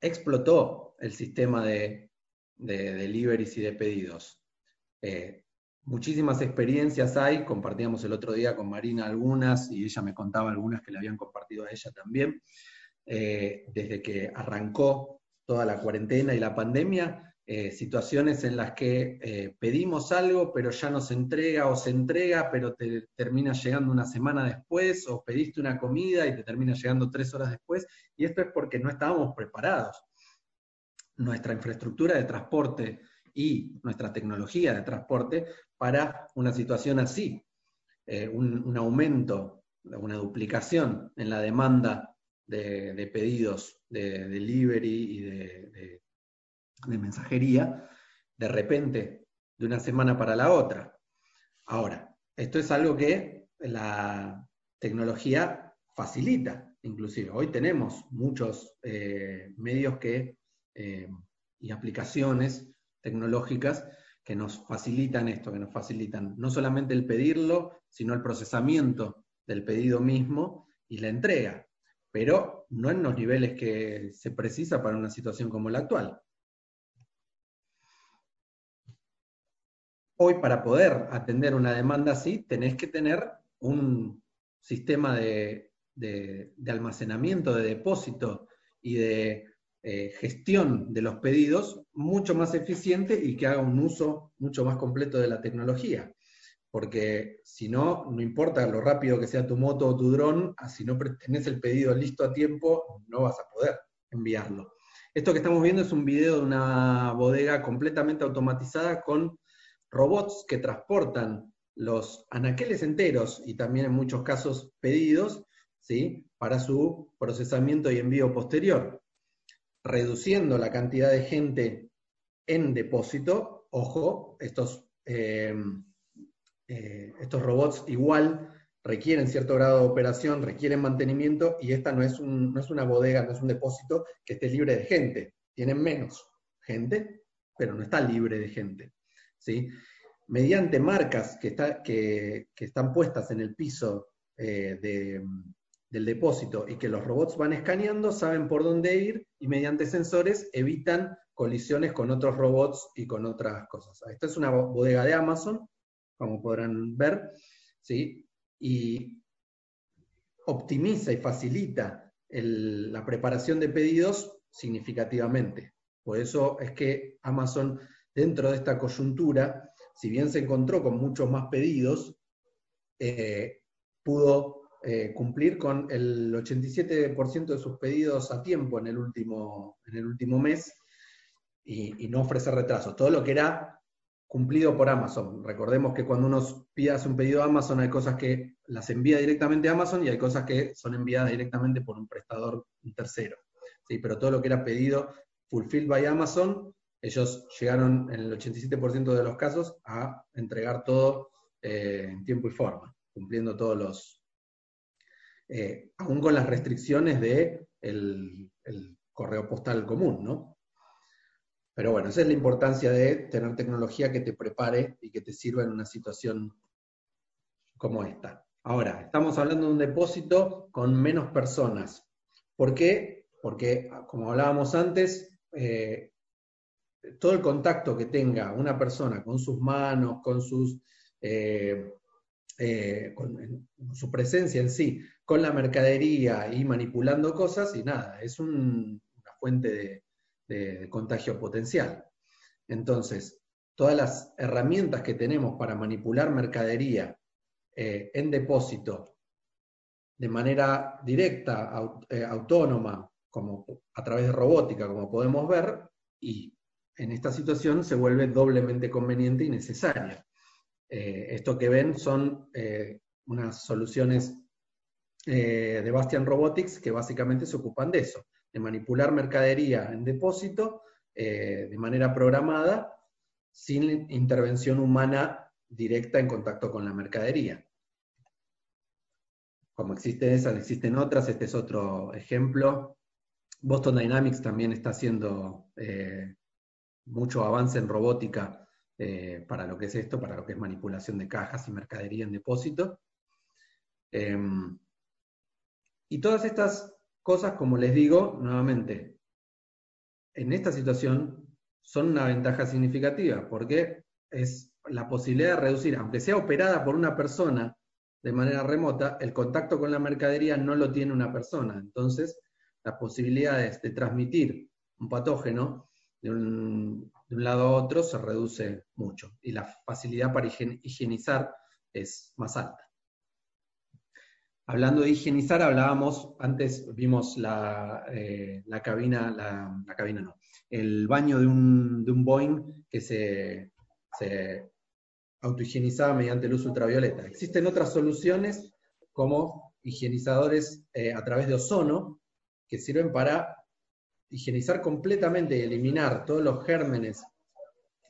Explotó el sistema de, deliveries y de pedidos. Eh, muchísimas experiencias hay, compartíamos el otro día con Marina algunas y ella me contaba algunas que le habían compartido a ella también. Eh, desde que arrancó toda la cuarentena y la pandemia, eh, situaciones en las que eh, pedimos algo, pero ya no se entrega, o se entrega, pero te termina llegando una semana después, o pediste una comida y te termina llegando tres horas después, y esto es porque no estábamos preparados. Nuestra infraestructura de transporte y nuestra tecnología de transporte para una situación así, eh, un, un aumento, una duplicación en la demanda de, pedidos de delivery y de, mensajería, de repente, de una semana para la otra. Ahora, esto es algo que la tecnología facilita, inclusive. Hoy tenemos muchos eh, medios que, eh, y aplicaciones tecnológicas que nos facilitan esto, que nos facilitan no solamente el pedirlo, sino el procesamiento del pedido mismo y la entrega, pero no en los niveles que se precisa para una situación como la actual. Hoy para poder atender una demanda así, tenés que tener un sistema de, almacenamiento, de depósito y de eh, gestión de los pedidos mucho más eficiente y que haga un uso mucho más completo de la tecnología. Porque si no, no importa lo rápido que sea tu moto o tu dron, ah, si no tenés el pedido listo a tiempo, no vas a poder enviarlo. Esto que estamos viendo es un video de una bodega completamente automatizada con robots que transportan los anaqueles enteros y también en muchos casos pedidos, ¿sí? para su procesamiento y envío posterior, reduciendo la cantidad de gente en depósito. Ojo, estos, eh, eh, estos robots igual requieren cierto grado de operación, requieren mantenimiento y esta no es, una bodega, no es un depósito que esté libre de gente. Tienen menos gente, pero no está libre de gente. ¿sí? Mediante marcas que, están puestas en el piso eh, del depósito y que los robots van escaneando, saben por dónde ir y mediante sensores evitan colisiones con otros robots y con otras cosas. Esta es una bodega de Amazon, como podrán ver, ¿sí? y optimiza y facilita la preparación de pedidos significativamente. Por eso es que Amazon dentro de esta coyuntura, si bien se encontró con muchos más pedidos, eh, pudo eh, cumplir con el 87% de sus pedidos a tiempo en el último, en el último mes y, no ofrecer retrasos. Todo lo que era cumplido por Amazon. Recordemos que cuando uno pide un pedido a Amazon hay cosas que las envía directamente a Amazon y hay cosas que son enviadas directamente por un prestador tercero. ¿sí? Pero todo lo que era pedido fulfilled by Amazon ellos llegaron en el 87% de los casos a entregar todo eh, en tiempo y forma, cumpliendo todos los, eh, aún con las restricciones de el, correo postal común, ¿no? Pero bueno, esa es la importancia de tener tecnología que te prepare y que te sirva en una situación como esta. Ahora, estamos hablando de un depósito con menos personas. ¿Por qué? Porque, como hablábamos antes, eh, todo el contacto que tenga una persona con sus manos, con sus eh, eh, con, su presencia en sí, con la mercadería y manipulando cosas, y nada, es una fuente de, contagio potencial. Entonces, todas las herramientas que tenemos para manipular mercadería eh, en depósito de manera directa, autónoma, como a través de robótica, como podemos ver, y en esta situación se vuelve doblemente conveniente y necesaria. Eh, esto que ven son eh, unas soluciones eh, de Bastian Robotics que básicamente se ocupan de eso, de manipular mercadería en depósito de manera programada sin intervención humana directa en contacto con la mercadería. Como existen esas, existen otras, este es otro ejemplo. Boston Dynamics también está haciendo mucho avance en robótica eh, para lo que es esto, para lo que es manipulación de cajas y mercadería en depósito. Em, y todas estas cosas, como les digo, nuevamente, en esta situación son una ventaja significativa, porque es la posibilidad de reducir, aunque sea operada por una persona de manera remota, el contacto con la mercadería no lo tiene una persona. Entonces, las posibilidades de transmitir un patógeno de un, lado a otro se reduce mucho y la facilidad para higienizar es más alta. Hablando de higienizar, hablábamos, antes vimos la, eh, cabina, la, cabina no, el baño de un, Boeing que se, se autohigienizaba mediante luz ultravioleta. Existen otras soluciones como higienizadores eh, a través de ozono, que sirven para higienizar completamente y eliminar todos los gérmenes,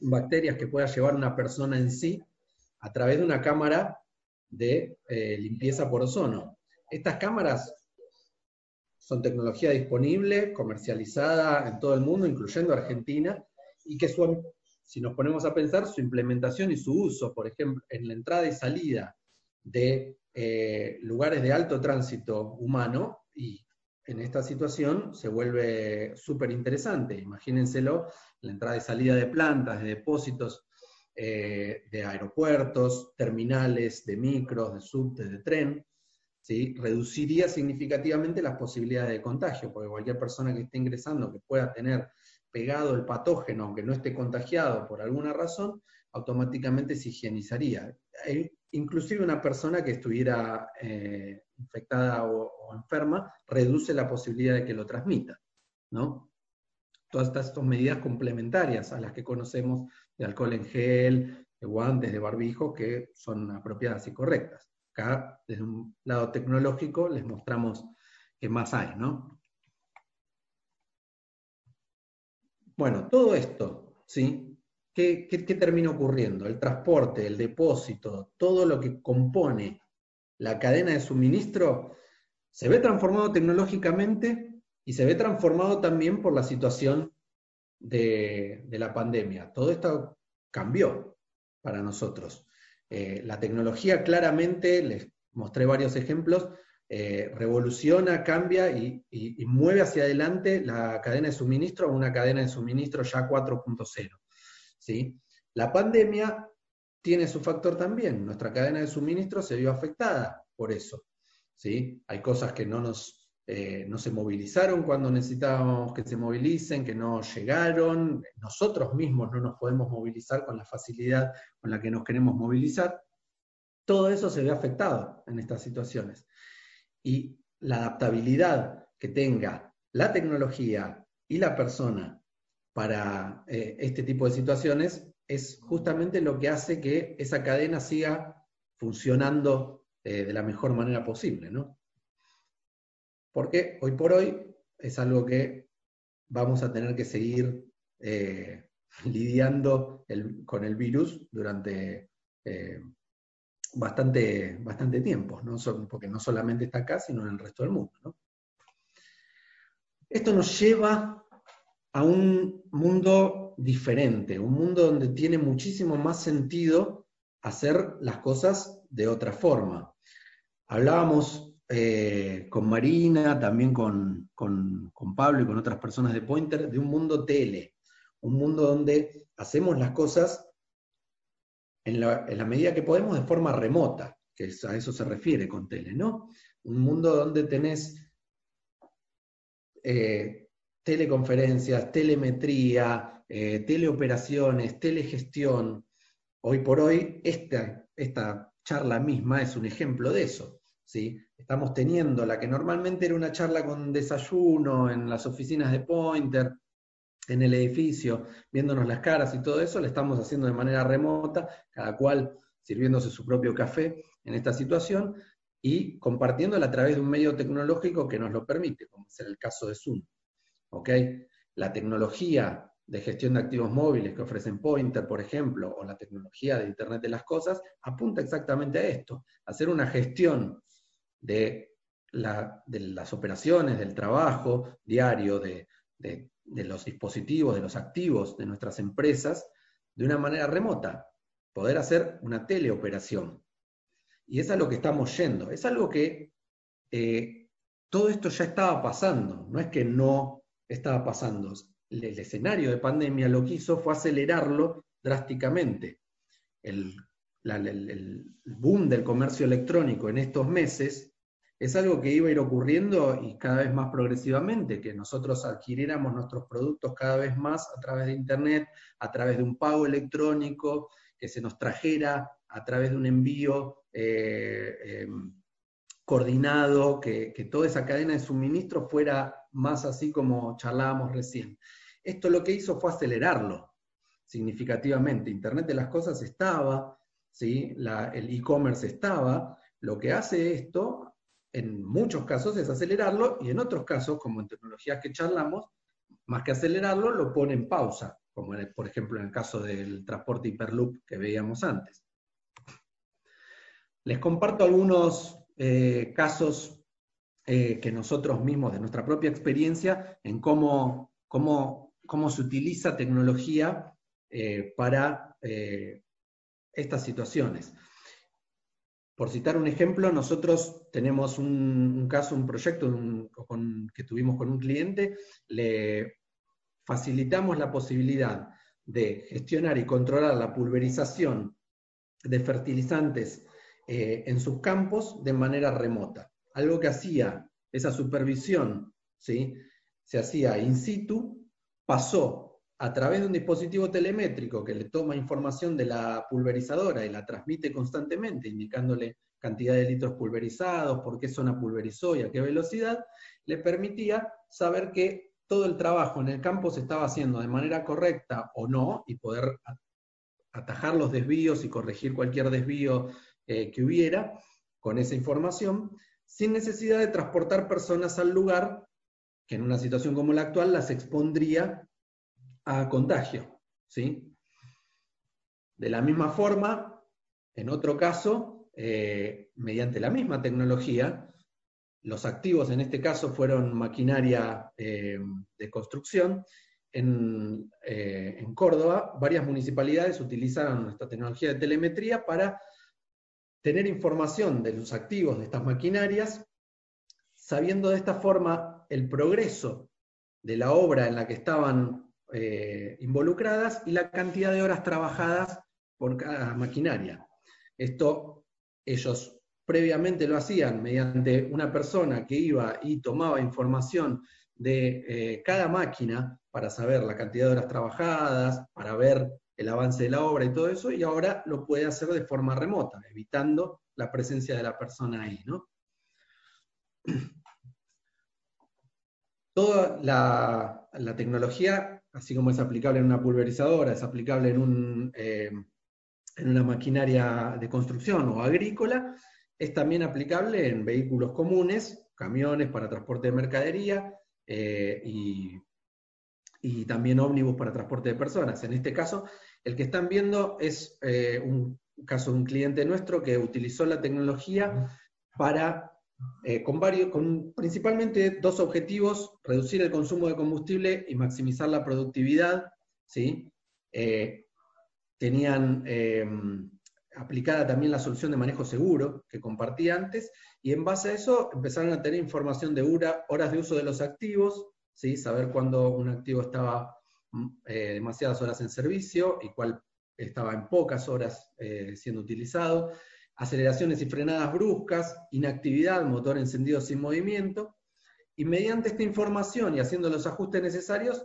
bacterias que pueda llevar una persona en sí a través de una cámara de eh, limpieza por ozono. Estas cámaras son tecnología disponible, comercializada en todo el mundo, incluyendo Argentina, y que si nos ponemos a pensar, su implementación y su uso, por ejemplo, en la entrada y salida de eh, lugares de alto tránsito humano, y en esta situación se vuelve súper interesante. Imagínenselo, la entrada y salida de plantas, de depósitos, eh, de aeropuertos, terminales, de micros, de subtes, de tren, ¿sí? reduciría significativamente las posibilidades de contagio, porque cualquier persona que esté ingresando que pueda tener pegado el patógeno, aunque no esté contagiado por alguna razón, automáticamente se higienizaría. E inclusive una persona que estuviera eh, infectada o, enferma reduce la posibilidad de que lo transmita, ¿no? Todas estas medidas complementarias a las que conocemos de alcohol en gel, de guantes, de barbijo, que son apropiadas y correctas. Acá, desde un lado tecnológico, les mostramos qué más hay, ¿no? Bueno, todo esto, ¿sí? ¿Qué, termina ocurriendo? El transporte, el depósito, todo lo que compone la cadena de suministro se ve transformado tecnológicamente y se ve transformado también por la situación de, la pandemia. Todo esto cambió para nosotros. Eh, la tecnología claramente, les mostré varios ejemplos, eh, revoluciona, cambia y, mueve hacia adelante la cadena de suministro a una cadena de suministro ya 4.0. ¿sí? La pandemia tiene su factor también. Nuestra cadena de suministro se vio afectada por eso. ¿sí? Hay cosas que no, nos, eh, no se movilizaron cuando necesitábamos que se movilicen, que no llegaron. Nosotros mismos no nos podemos movilizar con la facilidad con la que nos queremos movilizar. Todo eso se ve afectado en estas situaciones y la adaptabilidad que tenga la tecnología y la persona para eh, este tipo de situaciones es justamente lo que hace que esa cadena siga funcionando eh, de la mejor manera posible, ¿no? Porque hoy por hoy es algo que vamos a tener que seguir eh, (laughs) lidiando con el virus durante bastante, bastante tiempo, ¿no? porque no solamente está acá, sino en el resto del mundo. Esto nos lleva a un mundo diferente, un mundo donde tiene muchísimo más sentido hacer las cosas de otra forma. Hablábamos eh, con Marina, también con, con, con, Pablo y con otras personas de Pointer, de un mundo tele, un mundo donde hacemos las cosas en la, medida que podemos de forma remota, que a eso se refiere con tele, ¿no? Un mundo donde tenés eh, teleconferencias, telemetría, eh, teleoperaciones, telegestión. Hoy por hoy, esta, esta charla misma es un ejemplo de eso. ¿sí? Estamos teniendo la que normalmente era una charla con desayuno en las oficinas de Pointer, en el edificio, viéndonos las caras y todo eso, lo estamos haciendo de manera remota, cada cual sirviéndose su propio café en esta situación y compartiéndola a través de un medio tecnológico que nos lo permite, como es el caso de Zoom. La tecnología de gestión de activos móviles que ofrecen Pointer, por ejemplo, o la tecnología de Internet de las Cosas, apunta exactamente a esto, hacer una gestión de, las operaciones, del trabajo diario, de, de los dispositivos, de los activos de nuestras empresas de una manera remota, poder hacer una teleoperación. Y es a lo que estamos yendo, es algo que eh, todo esto ya estaba pasando, no es que no estaba pasando. El, escenario de pandemia lo que hizo fue acelerarlo drásticamente. el boom del comercio electrónico en estos meses es algo que iba a ir ocurriendo y cada vez más progresivamente, que nosotros adquiriéramos nuestros productos cada vez más a través de Internet, a través de un pago electrónico, que se nos trajera a través de un envío eh, em, coordinado, que, que, toda esa cadena de suministro fuera más así como charlábamos recién. Esto lo que hizo fue acelerarlo significativamente. Internet de las cosas estaba, ¿sí? el e-commerce estaba. Lo que hace esto en muchos casos es acelerarlo y en otros casos, como en tecnologías que charlamos, más que acelerarlo, lo pone en pausa, como por ejemplo en el caso del transporte hiperloop que veíamos antes. Les comparto algunos eh, casos eh, que nosotros mismos, de nuestra propia experiencia, en cómo, cómo, cómo se utiliza tecnología eh, para estas situaciones. Por citar un ejemplo, nosotros tenemos un, caso, un proyecto que tuvimos con un cliente, le facilitamos la posibilidad de gestionar y controlar la pulverización de fertilizantes eh, en sus campos de manera remota. Algo que hacía esa supervisión, ¿sí? se hacía in situ, pasó a través de un dispositivo telemétrico que le toma información de la pulverizadora y la transmite constantemente, indicándole cantidad de litros pulverizados, por qué zona pulverizó y a qué velocidad, le permitía saber que todo el trabajo en el campo se estaba haciendo de manera correcta o no, y poder atajar los desvíos y corregir cualquier desvío eh, que hubiera con esa información, sin necesidad de transportar personas al lugar que en una situación como la actual las expondría a contagio. ¿sí? De la misma forma, en otro caso, eh, mediante la misma tecnología, los activos en este caso fueron maquinaria eh, de construcción. En, eh, en, Córdoba, varias municipalidades utilizaron nuestra tecnología de telemetría para tener información de los activos de estas maquinarias, sabiendo de esta forma el progreso de la obra en la que estaban eh, involucradas y la cantidad de horas trabajadas por cada maquinaria. Esto ellos previamente lo hacían mediante una persona que iba y tomaba información de eh, cada máquina para saber la cantidad de horas trabajadas, para ver el avance de la obra y todo eso, y ahora lo puede hacer de forma remota, evitando la presencia de la persona ahí. ¿no? (clears throat) Toda la, la tecnología así como es aplicable en una pulverizadora, es aplicable en, eh, en una maquinaria de construcción o agrícola, es también aplicable en vehículos comunes, camiones para transporte de mercadería eh, y, también ómnibus para transporte de personas. En este caso, el que están viendo es eh, un caso de un cliente nuestro que utilizó la tecnología para eh, con, varios, con principalmente dos objetivos, reducir el consumo de combustible y maximizar la productividad. ¿sí? Eh, tenían em, aplicada también la solución de manejo seguro que compartí antes, y en base a eso empezaron a tener información de horas de uso de los activos, ¿sí? saber cuándo un activo estaba mm, eh, demasiadas horas en servicio y cuál estaba en pocas horas siendo utilizado, aceleraciones y frenadas bruscas, inactividad, motor encendido sin movimiento, y mediante esta información y haciendo los ajustes necesarios,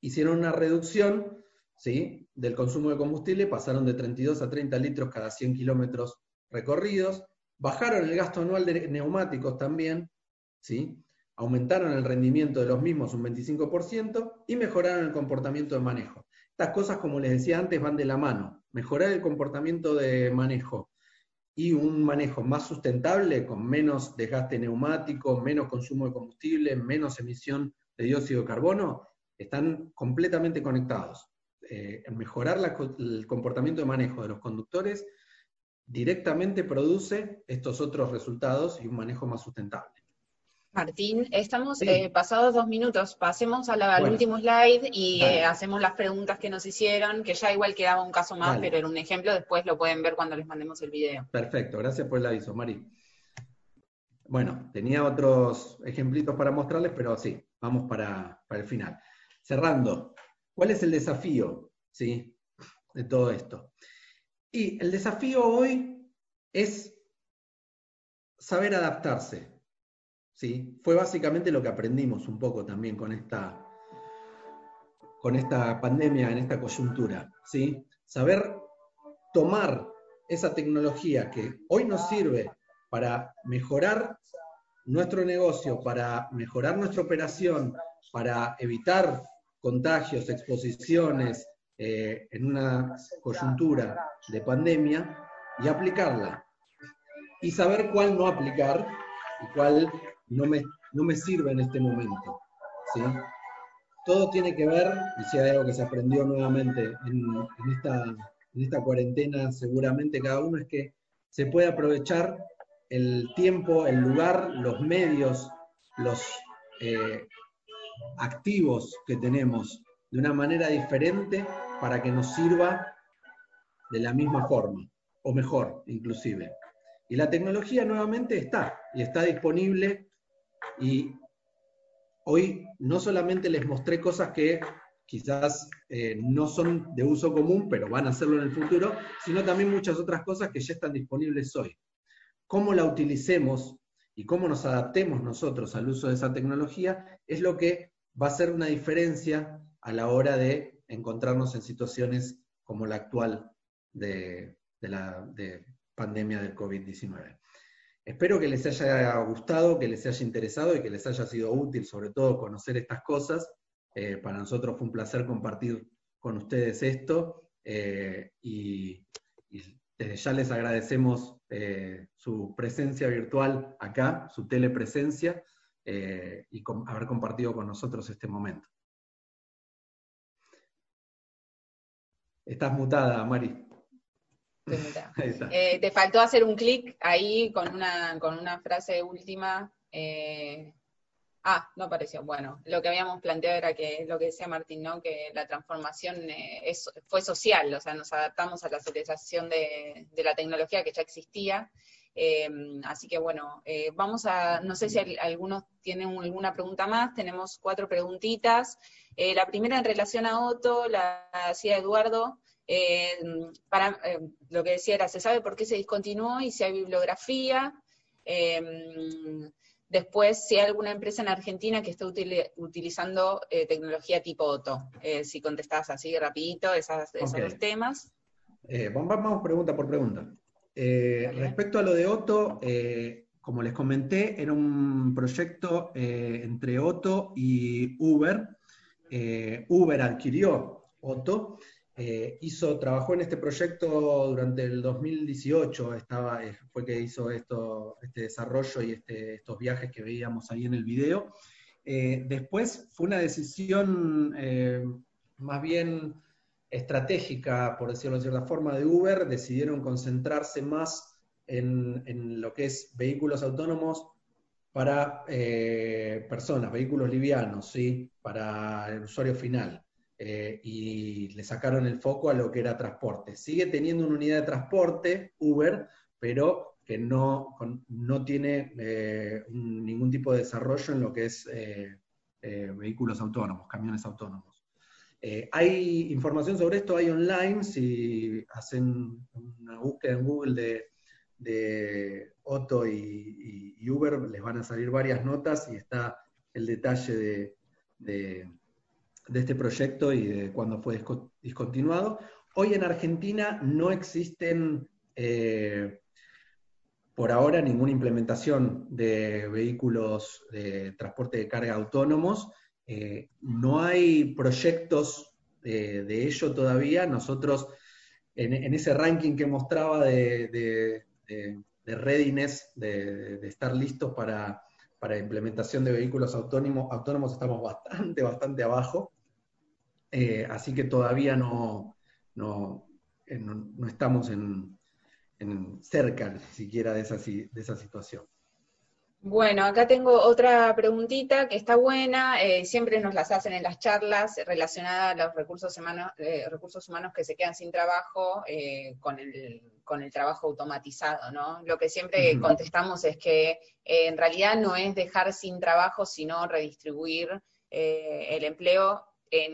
hicieron una reducción ¿sí? del consumo de combustible, pasaron de 32 a 30 litros cada 100 kilómetros recorridos, bajaron el gasto anual de neumáticos también, ¿sí? aumentaron el rendimiento de los mismos un 25% y mejoraron el comportamiento de manejo. Estas cosas, como les decía antes, van de la mano. Mejorar el comportamiento de manejo y un manejo más sustentable, con menos desgaste neumático, menos consumo de combustible, menos emisión de dióxido de carbono, están completamente conectados. Eh, mejorar el comportamiento de manejo de los conductores directamente produce estos otros resultados y un manejo más sustentable. Martín, estamos eh, pasados dos minutos. Pasemos al último slide y eh, hacemos las preguntas que nos hicieron, que ya igual quedaba un caso más, pero era un ejemplo. Después lo pueden ver cuando les mandemos el video. Perfecto, gracias por el aviso, Mari. Bueno, tenía otros ejemplitos para mostrarles, pero sí, vamos para, para el final. Cerrando, ¿cuál es el desafío ¿sí? de todo esto? Y el desafío hoy es saber adaptarse ¿sí? Fue básicamente lo que aprendimos un poco también con esta, con esta pandemia, en esta coyuntura, ¿sí? Saber tomar esa tecnología que hoy nos sirve para mejorar nuestro negocio, para mejorar nuestra operación, para evitar contagios, exposiciones eh, en una coyuntura de pandemia y aplicarla. Y saber cuál no aplicar y cuál no me, no me sirve en este momento. ¿sí? Todo tiene que ver, y si hay algo que se aprendió nuevamente en, esta, en esta cuarentena, seguramente cada uno, es que se puede aprovechar el tiempo, el lugar, los medios, los eh, activos que tenemos de una manera diferente para que nos sirva de la misma forma, o mejor inclusive. Y la tecnología nuevamente está, y está disponible, y hoy no solamente les mostré cosas que quizás eh, no son de uso común, pero van a hacerlo en el futuro, sino también muchas otras cosas que ya están disponibles hoy. Cómo la utilicemos y cómo nos adaptemos nosotros al uso de esa tecnología es lo que va a ser una diferencia a la hora de encontrarnos en situaciones como la actual de, la pandemia del COVID-19. Espero que les haya gustado, que les haya interesado y que les haya sido útil, sobre todo, conocer estas cosas. Eh, para nosotros fue un placer compartir con ustedes esto eh, y, desde ya les agradecemos eh, su presencia virtual acá, su telepresencia y haber compartido con nosotros este momento. Estás mutada, Mari. (laughs) Eh, te faltó hacer un clic ahí con una, con una frase última. Eh, ah, no apareció. Bueno, lo que habíamos planteado era que lo que decía Martín, ¿no? Que la transformación eh, fue social, o sea, nos adaptamos a la socialización de, la tecnología que ya existía. así que bueno, vamos a, no sé si algunos tienen alguna pregunta más, tenemos cuatro preguntitas. la primera en relación a Otto, la hacía Eduardo, eh, para, eh, lo que decía era, se sabe por qué se discontinuó y si hay bibliografía. Em, después, si hay alguna empresa en Argentina que esté utilizando eh, tecnología tipo OTO. si contestabas así rapidito esas, esos dos temas. vamos pregunta por pregunta. respecto a lo de Otto, como les comenté, era un proyecto entre Otto y Uber. Uber adquirió Otto eh, hizo, trabajó en este proyecto durante el 2018, estaba, eh, fue que hizo este desarrollo y este, estos viajes que veíamos ahí en el video. Eh, después fue una decisión más bien estratégica, por decirlo de cierta forma, de Uber, decidieron concentrarse más en, en lo que es vehículos autónomos para personas, vehículos livianos, ¿sí? para el usuario final. Eh, y le sacaron el foco a lo que era transporte. Sigue teniendo una unidad de transporte, Uber, pero que no, no tiene eh, ningún tipo de desarrollo en lo que es eh, vehículos autónomos, camiones autónomos. hay información sobre esto, hay online, si hacen una búsqueda en Google de, de Otto y, Uber, les van a salir varias notas y está el detalle de de este proyecto y de cuándo fue discontinuado. Hoy en Argentina no existen eh, por ahora ninguna implementación de vehículos de transporte de carga autónomos. Eh, no hay proyectos de, ello todavía. Nosotros, en, ese ranking que mostraba de, de, de readiness, de, estar listos para, para implementación de vehículos autónomos estamos bastante, bastante abajo. Eh, así que todavía no, no, eh, estamos en, cerca siquiera de esa, de esa situación. Bueno, acá tengo otra preguntita que está buena, eh, siempre nos las hacen en las charlas relacionadas a los recursos humanos, recursos humanos que se quedan sin trabajo con, el, con el trabajo automatizado, ¿no? Lo que siempre contestamos es que en realidad no es dejar sin trabajo, sino redistribuir el empleo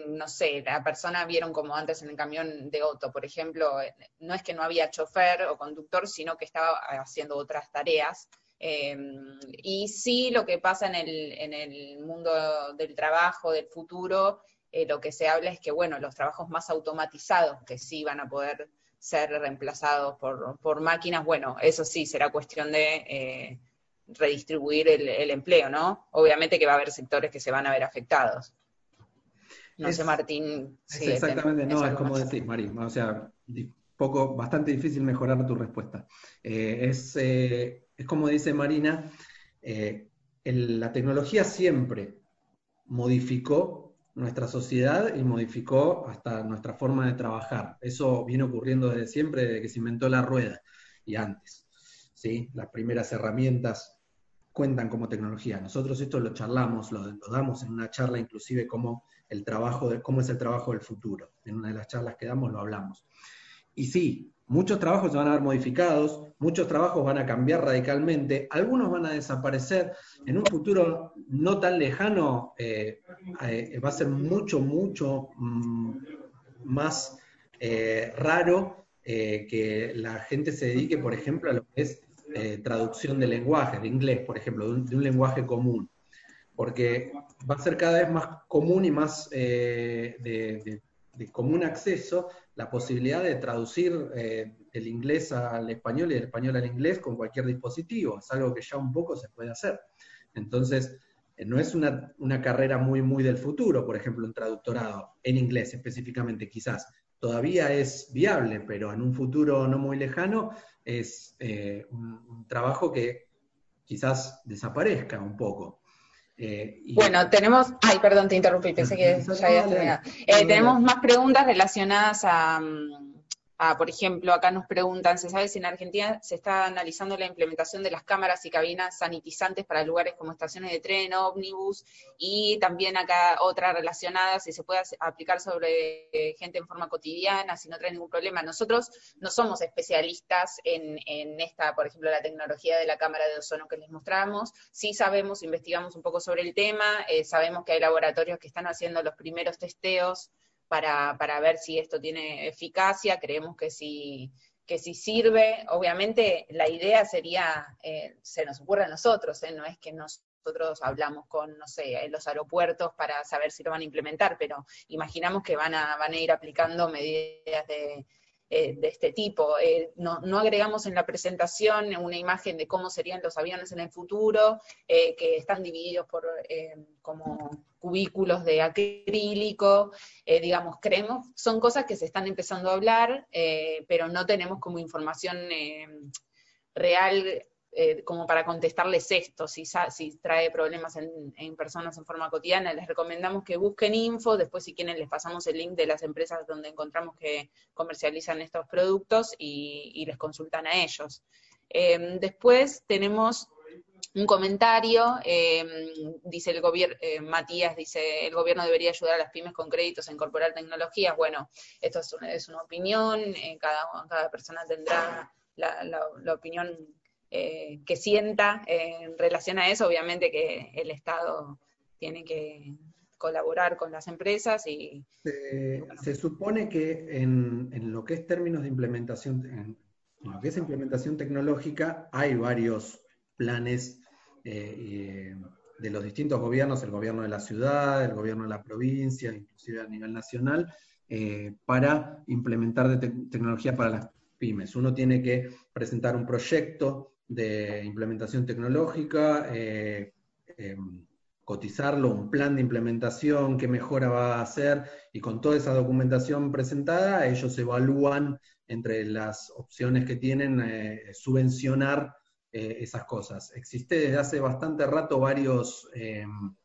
no sé, la persona vieron como antes en el camión de auto, por ejemplo, eh, no es que no había chofer o conductor, sino que estaba haciendo otras tareas. Em, y sí, lo que pasa en el, en el mundo del trabajo, del futuro, eh, lo que se habla es que, bueno, los trabajos más automatizados, que sí van a poder ser reemplazados por, máquinas, bueno, eso sí será cuestión de eh, redistribuir el, el empleo, ¿no? Obviamente que va a haber sectores que se van a ver afectados. No sé, Martín. exactamente, no, es como decís, Mari. O sea, poco, bastante difícil mejorar tu respuesta. Eh, es, eh, es, como dice Marina, la tecnología siempre modificó nuestra sociedad y modificó hasta nuestra forma de trabajar. Eso viene ocurriendo desde siempre, desde que se inventó la rueda y antes. ¿sí? Las primeras herramientas cuentan como tecnología. Nosotros esto lo charlamos, lo, damos en una charla inclusive como el trabajo de, cómo es el trabajo del futuro. En una de las charlas que damos lo hablamos. Y sí, muchos trabajos se van a ver modificados, muchos trabajos van a cambiar radicalmente, algunos van a desaparecer. En un futuro no tan lejano eh, eh, va a ser mucho, mucho mm, más eh, raro que la gente se dedique, por ejemplo, a lo que es traducción de lenguaje, de inglés, por ejemplo, de un, lenguaje común. Porque va a ser cada vez más común y más de común acceso la posibilidad de traducir eh, el inglés al español y el español al inglés con cualquier dispositivo. Es algo que ya un poco se puede hacer. Entonces, eh, no es una, carrera muy, muy del futuro, por ejemplo, un traductorado en inglés específicamente, quizás. Todavía es viable, pero en un futuro no muy lejano es eh, un, trabajo que quizás desaparezca un poco. Eh, bueno, tenemos, ay, perdón, te interrumpí, pensé que ya había terminado. Eh, tenemos más preguntas relacionadas a, mm, por ejemplo, acá nos preguntan, ¿se sabe si en Argentina se está analizando la implementación de las cámaras y cabinas sanitizantes para lugares como estaciones de tren, ómnibus? Y también acá otra relacionada, si se puede aplicar sobre eh, gente en forma cotidiana, si no trae ningún problema. Nosotros no somos especialistas en, esta, por ejemplo, la tecnología de la cámara de ozono que les mostramos. Sí sabemos, investigamos un poco sobre el tema, eh, sabemos que hay laboratorios que están haciendo los primeros testeos para, para ver si esto tiene eficacia, creemos que si, que si sirve, obviamente la idea sería, eh, se nos ocurre a nosotros, ¿eh? no es que nosotros hablamos con, no sé, los aeropuertos para saber si lo van a implementar, pero imaginamos que van a, van a ir aplicando medidas de, eh, de este tipo. Eh, no, agregamos en la presentación una imagen de cómo serían los aviones en el futuro, eh, que están divididos por como cubículos de acrílico, digamos, creemos, son cosas que se están empezando a hablar, pero no tenemos como información real eh, como para contestarles esto, si, trae problemas en, personas en forma cotidiana, les recomendamos que busquen info, después si quieren les pasamos el link de las empresas donde encontramos que comercializan estos productos y, les consultan a ellos. Em, después tenemos un comentario, em, dice el gobierno, eh, Matías dice, el gobierno debería ayudar a las pymes con créditos a incorporar tecnologías. Bueno, esto es una, es una opinión, eh, cada, cada persona tendrá la opinión eh, que sienta en relación a eso, obviamente que el Estado tiene que colaborar con las empresas y... Se, supone que en, lo que es términos de implementación, en, lo que es implementación tecnológica, hay varios planes eh, de los distintos gobiernos, el gobierno de la ciudad, el gobierno de la provincia, inclusive a nivel nacional, eh, para implementar tecnología para las pymes. Uno tiene que presentar un proyecto de implementación tecnológica, eh, em, cotizarlo, un plan de implementación, qué mejora va a hacer, y con toda esa documentación presentada, ellos evalúan entre las opciones que tienen eh, subvencionar eh, esas cosas. Existe desde hace bastante rato varios, em,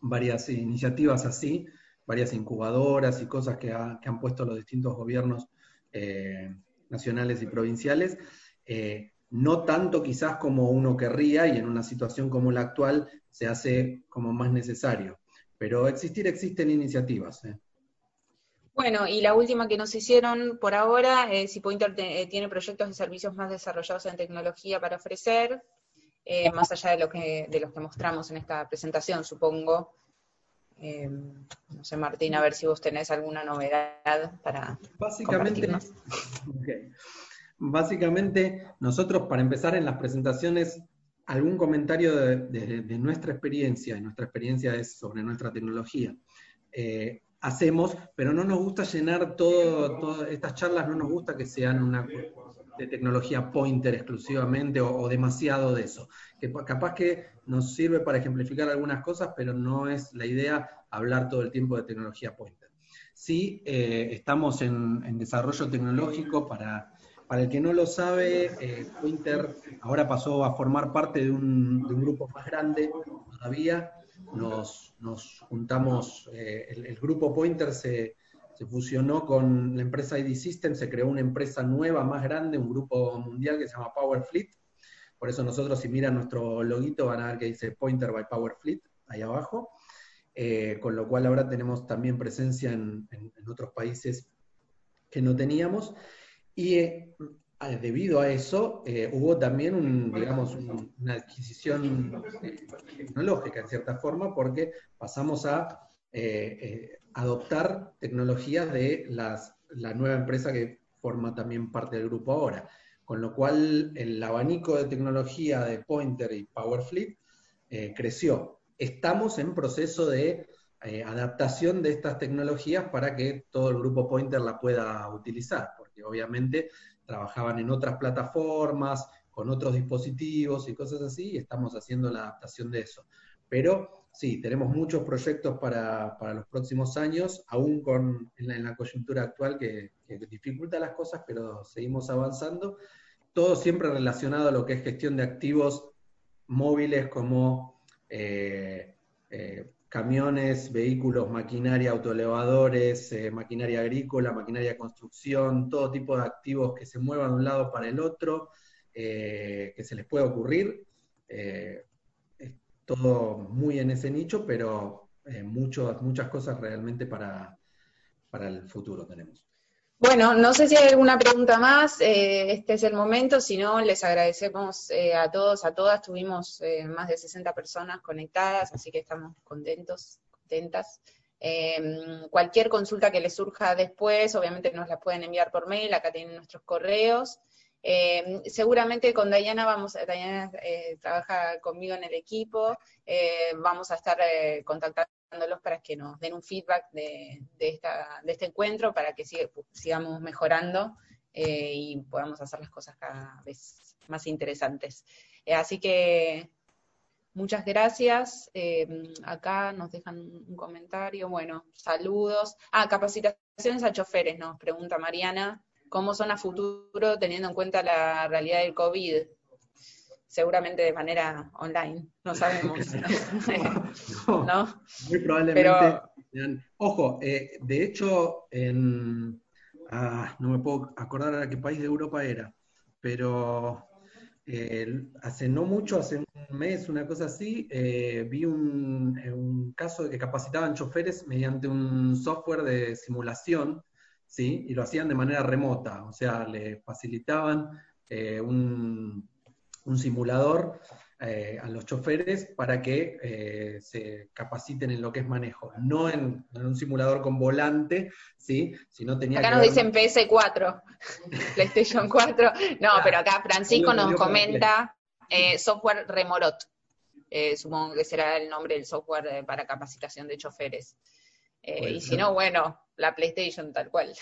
varias iniciativas así, varias incubadoras y cosas que, que han puesto los distintos gobiernos nacionales y provinciales no tanto quizás como uno querría y en una situación como la actual se hace como más necesario. Pero existir existen iniciativas. ¿eh? Bueno, y la última que nos hicieron por ahora, eh, si Pointer eh, tiene proyectos de servicios más desarrollados en tecnología para ofrecer, eh, más allá de, lo que, de los que mostramos en esta presentación, supongo. no sé, Martín, a ver si vos tenés alguna novedad para Básicamente, (laughs) Básicamente, nosotros para empezar en las presentaciones, algún comentario de, nuestra experiencia, y nuestra experiencia es sobre nuestra tecnología. Eh, hacemos, pero no nos gusta llenar todo, todas estas charlas, no nos gusta que sean una de tecnología pointer exclusivamente o, demasiado de eso. Que capaz que nos sirve para ejemplificar algunas cosas, pero no es la idea hablar todo el tiempo de tecnología pointer. Sí, eh, estamos en, desarrollo tecnológico para para el que no lo sabe, eh, Pointer ahora pasó a formar parte de un, grupo más grande todavía. Nos, juntamos, eh, el, grupo Pointer se, fusionó con la empresa ID System, se creó una empresa nueva más grande, un grupo mundial que se llama Power Fleet. Por eso nosotros, si miran nuestro loguito, van a ver que dice Pointer by Power Fleet ahí abajo. Eh, con lo cual ahora tenemos también presencia en, otros países que no teníamos. Y eh, debido a eso, eh, hubo también digamos, una adquisición tecnológica en cierta forma, porque pasamos a adoptar tecnologías de la nueva empresa que forma también parte del grupo ahora. Con lo cual el abanico de tecnología de Pointer y PowerFleet creció estamos en proceso de eh, adaptación de estas tecnologías para que todo el grupo Pointer la pueda utilizar, porque obviamente trabajaban en otras plataformas, con otros dispositivos y cosas así, y estamos haciendo la adaptación de eso. Pero sí, tenemos muchos proyectos para, los próximos años, aún con, en, la, coyuntura actual que, que dificulta las cosas, pero seguimos avanzando. Todo siempre relacionado a lo que es gestión de activos móviles como eh, eh, camiones, vehículos, maquinaria, autoelevadores, eh, maquinaria agrícola, maquinaria de construcción, todo tipo de activos que se muevan de un lado para el otro, que se les puede ocurrir. es todo muy en ese nicho, pero muchas cosas realmente para, para el futuro tenemos. Bueno, no sé si hay alguna pregunta más, eh, este es el momento, si no, les agradecemos eh, a todos, a todas, tuvimos eh, más de 60 personas conectadas, así que estamos contentos, contentas. Em, cualquier consulta que les surja después, obviamente nos la pueden enviar por mail, acá tienen nuestros correos. Em, seguramente con Dayana vamos, Dayana trabaja conmigo en el equipo, vamos a estar contactando para que nos den un feedback de, este encuentro, para que sigamos mejorando eh, y podamos hacer las cosas cada vez más interesantes. Eh, así que muchas gracias. Eh, acá nos dejan un comentario. Bueno, saludos. Ah, capacitaciones a choferes, nos pregunta Mariana. ¿Cómo son a futuro teniendo en cuenta la realidad del COVID? Seguramente de manera online, no sabemos. (laughs) (laughs) no, Muy probablemente. Ojo, eh, de hecho, en, ah, no me puedo acordar a qué país de Europa era, pero eh, hace no mucho, hace un mes, una cosa así, eh, vi un, un, caso de que capacitaban choferes mediante un software de simulación, ¿sí? Y lo hacían de manera remota, o sea, le facilitaban un un simulador eh, a los choferes para que eh, se capaciten en lo que es manejo, no en, un simulador con volante, ¿sí? Sino tenía acá nos dicen PS4, (laughs) PlayStation 4, no, pero acá Francisco nos comenta eh, software Remorot, supongo que será el nombre del software para capacitación de choferes. Y si no, bueno, la PlayStation tal cual.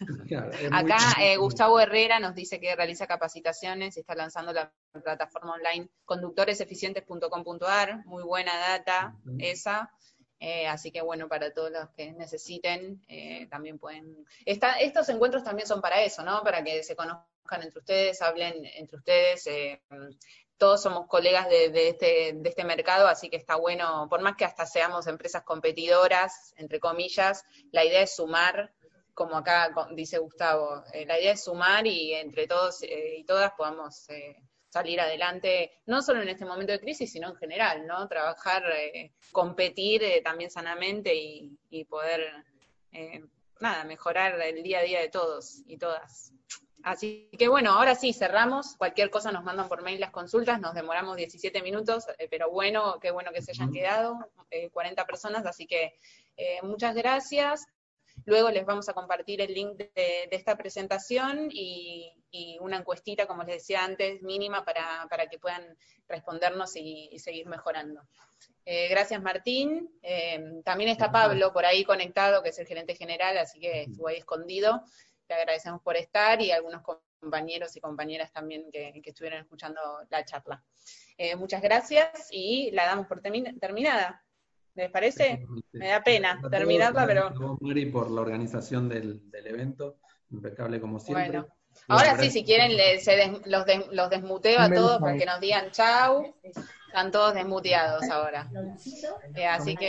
(laughs) Acá eh, Gustavo Herrera nos dice que realiza capacitaciones y está lanzando la plataforma online conductoreseficientes.com.ar, muy buena data esa. Eh, así que bueno, para todos los que necesiten, eh, también pueden... estos encuentros también son para eso, ¿no? Para que se conozcan entre ustedes, hablen entre ustedes, todos somos colegas este, de, este, mercado, así que está bueno, por más que hasta seamos empresas competidoras, entre comillas, la idea es sumar, como acá dice Gustavo, eh, la idea es sumar y entre todos eh, y todas podamos eh, salir adelante, no solo en este momento de crisis, sino en general, ¿no? Trabajar, competir también sanamente y, y poder, nada, mejorar el día a día de todos y todas. Así que bueno, ahora sí, cerramos. Cualquier cosa nos mandan por mail las consultas, nos demoramos 17 minutos, eh, pero bueno, qué bueno que se hayan quedado, 40 eh, personas, así que eh, muchas gracias. Luego les vamos a compartir el link de, esta presentación y, una encuestita, como les decía antes, mínima para, que puedan respondernos y, seguir mejorando. gracias Martín. también está Pablo por ahí conectado, que es el gerente general, así que estuvo ahí escondido le agradecemos por estar y algunos compañeros y compañeras también que, estuvieron escuchando la charla. Eh, muchas gracias y la damos por terminada. ¿Les parece? Me da pena terminarla, pero... Mari, por la organización del, evento, impecable como siempre. Ahora sí, si quieren, los, los desmuteo a todos para que nos digan chau. Están todos desmuteados ahora. Eh, así que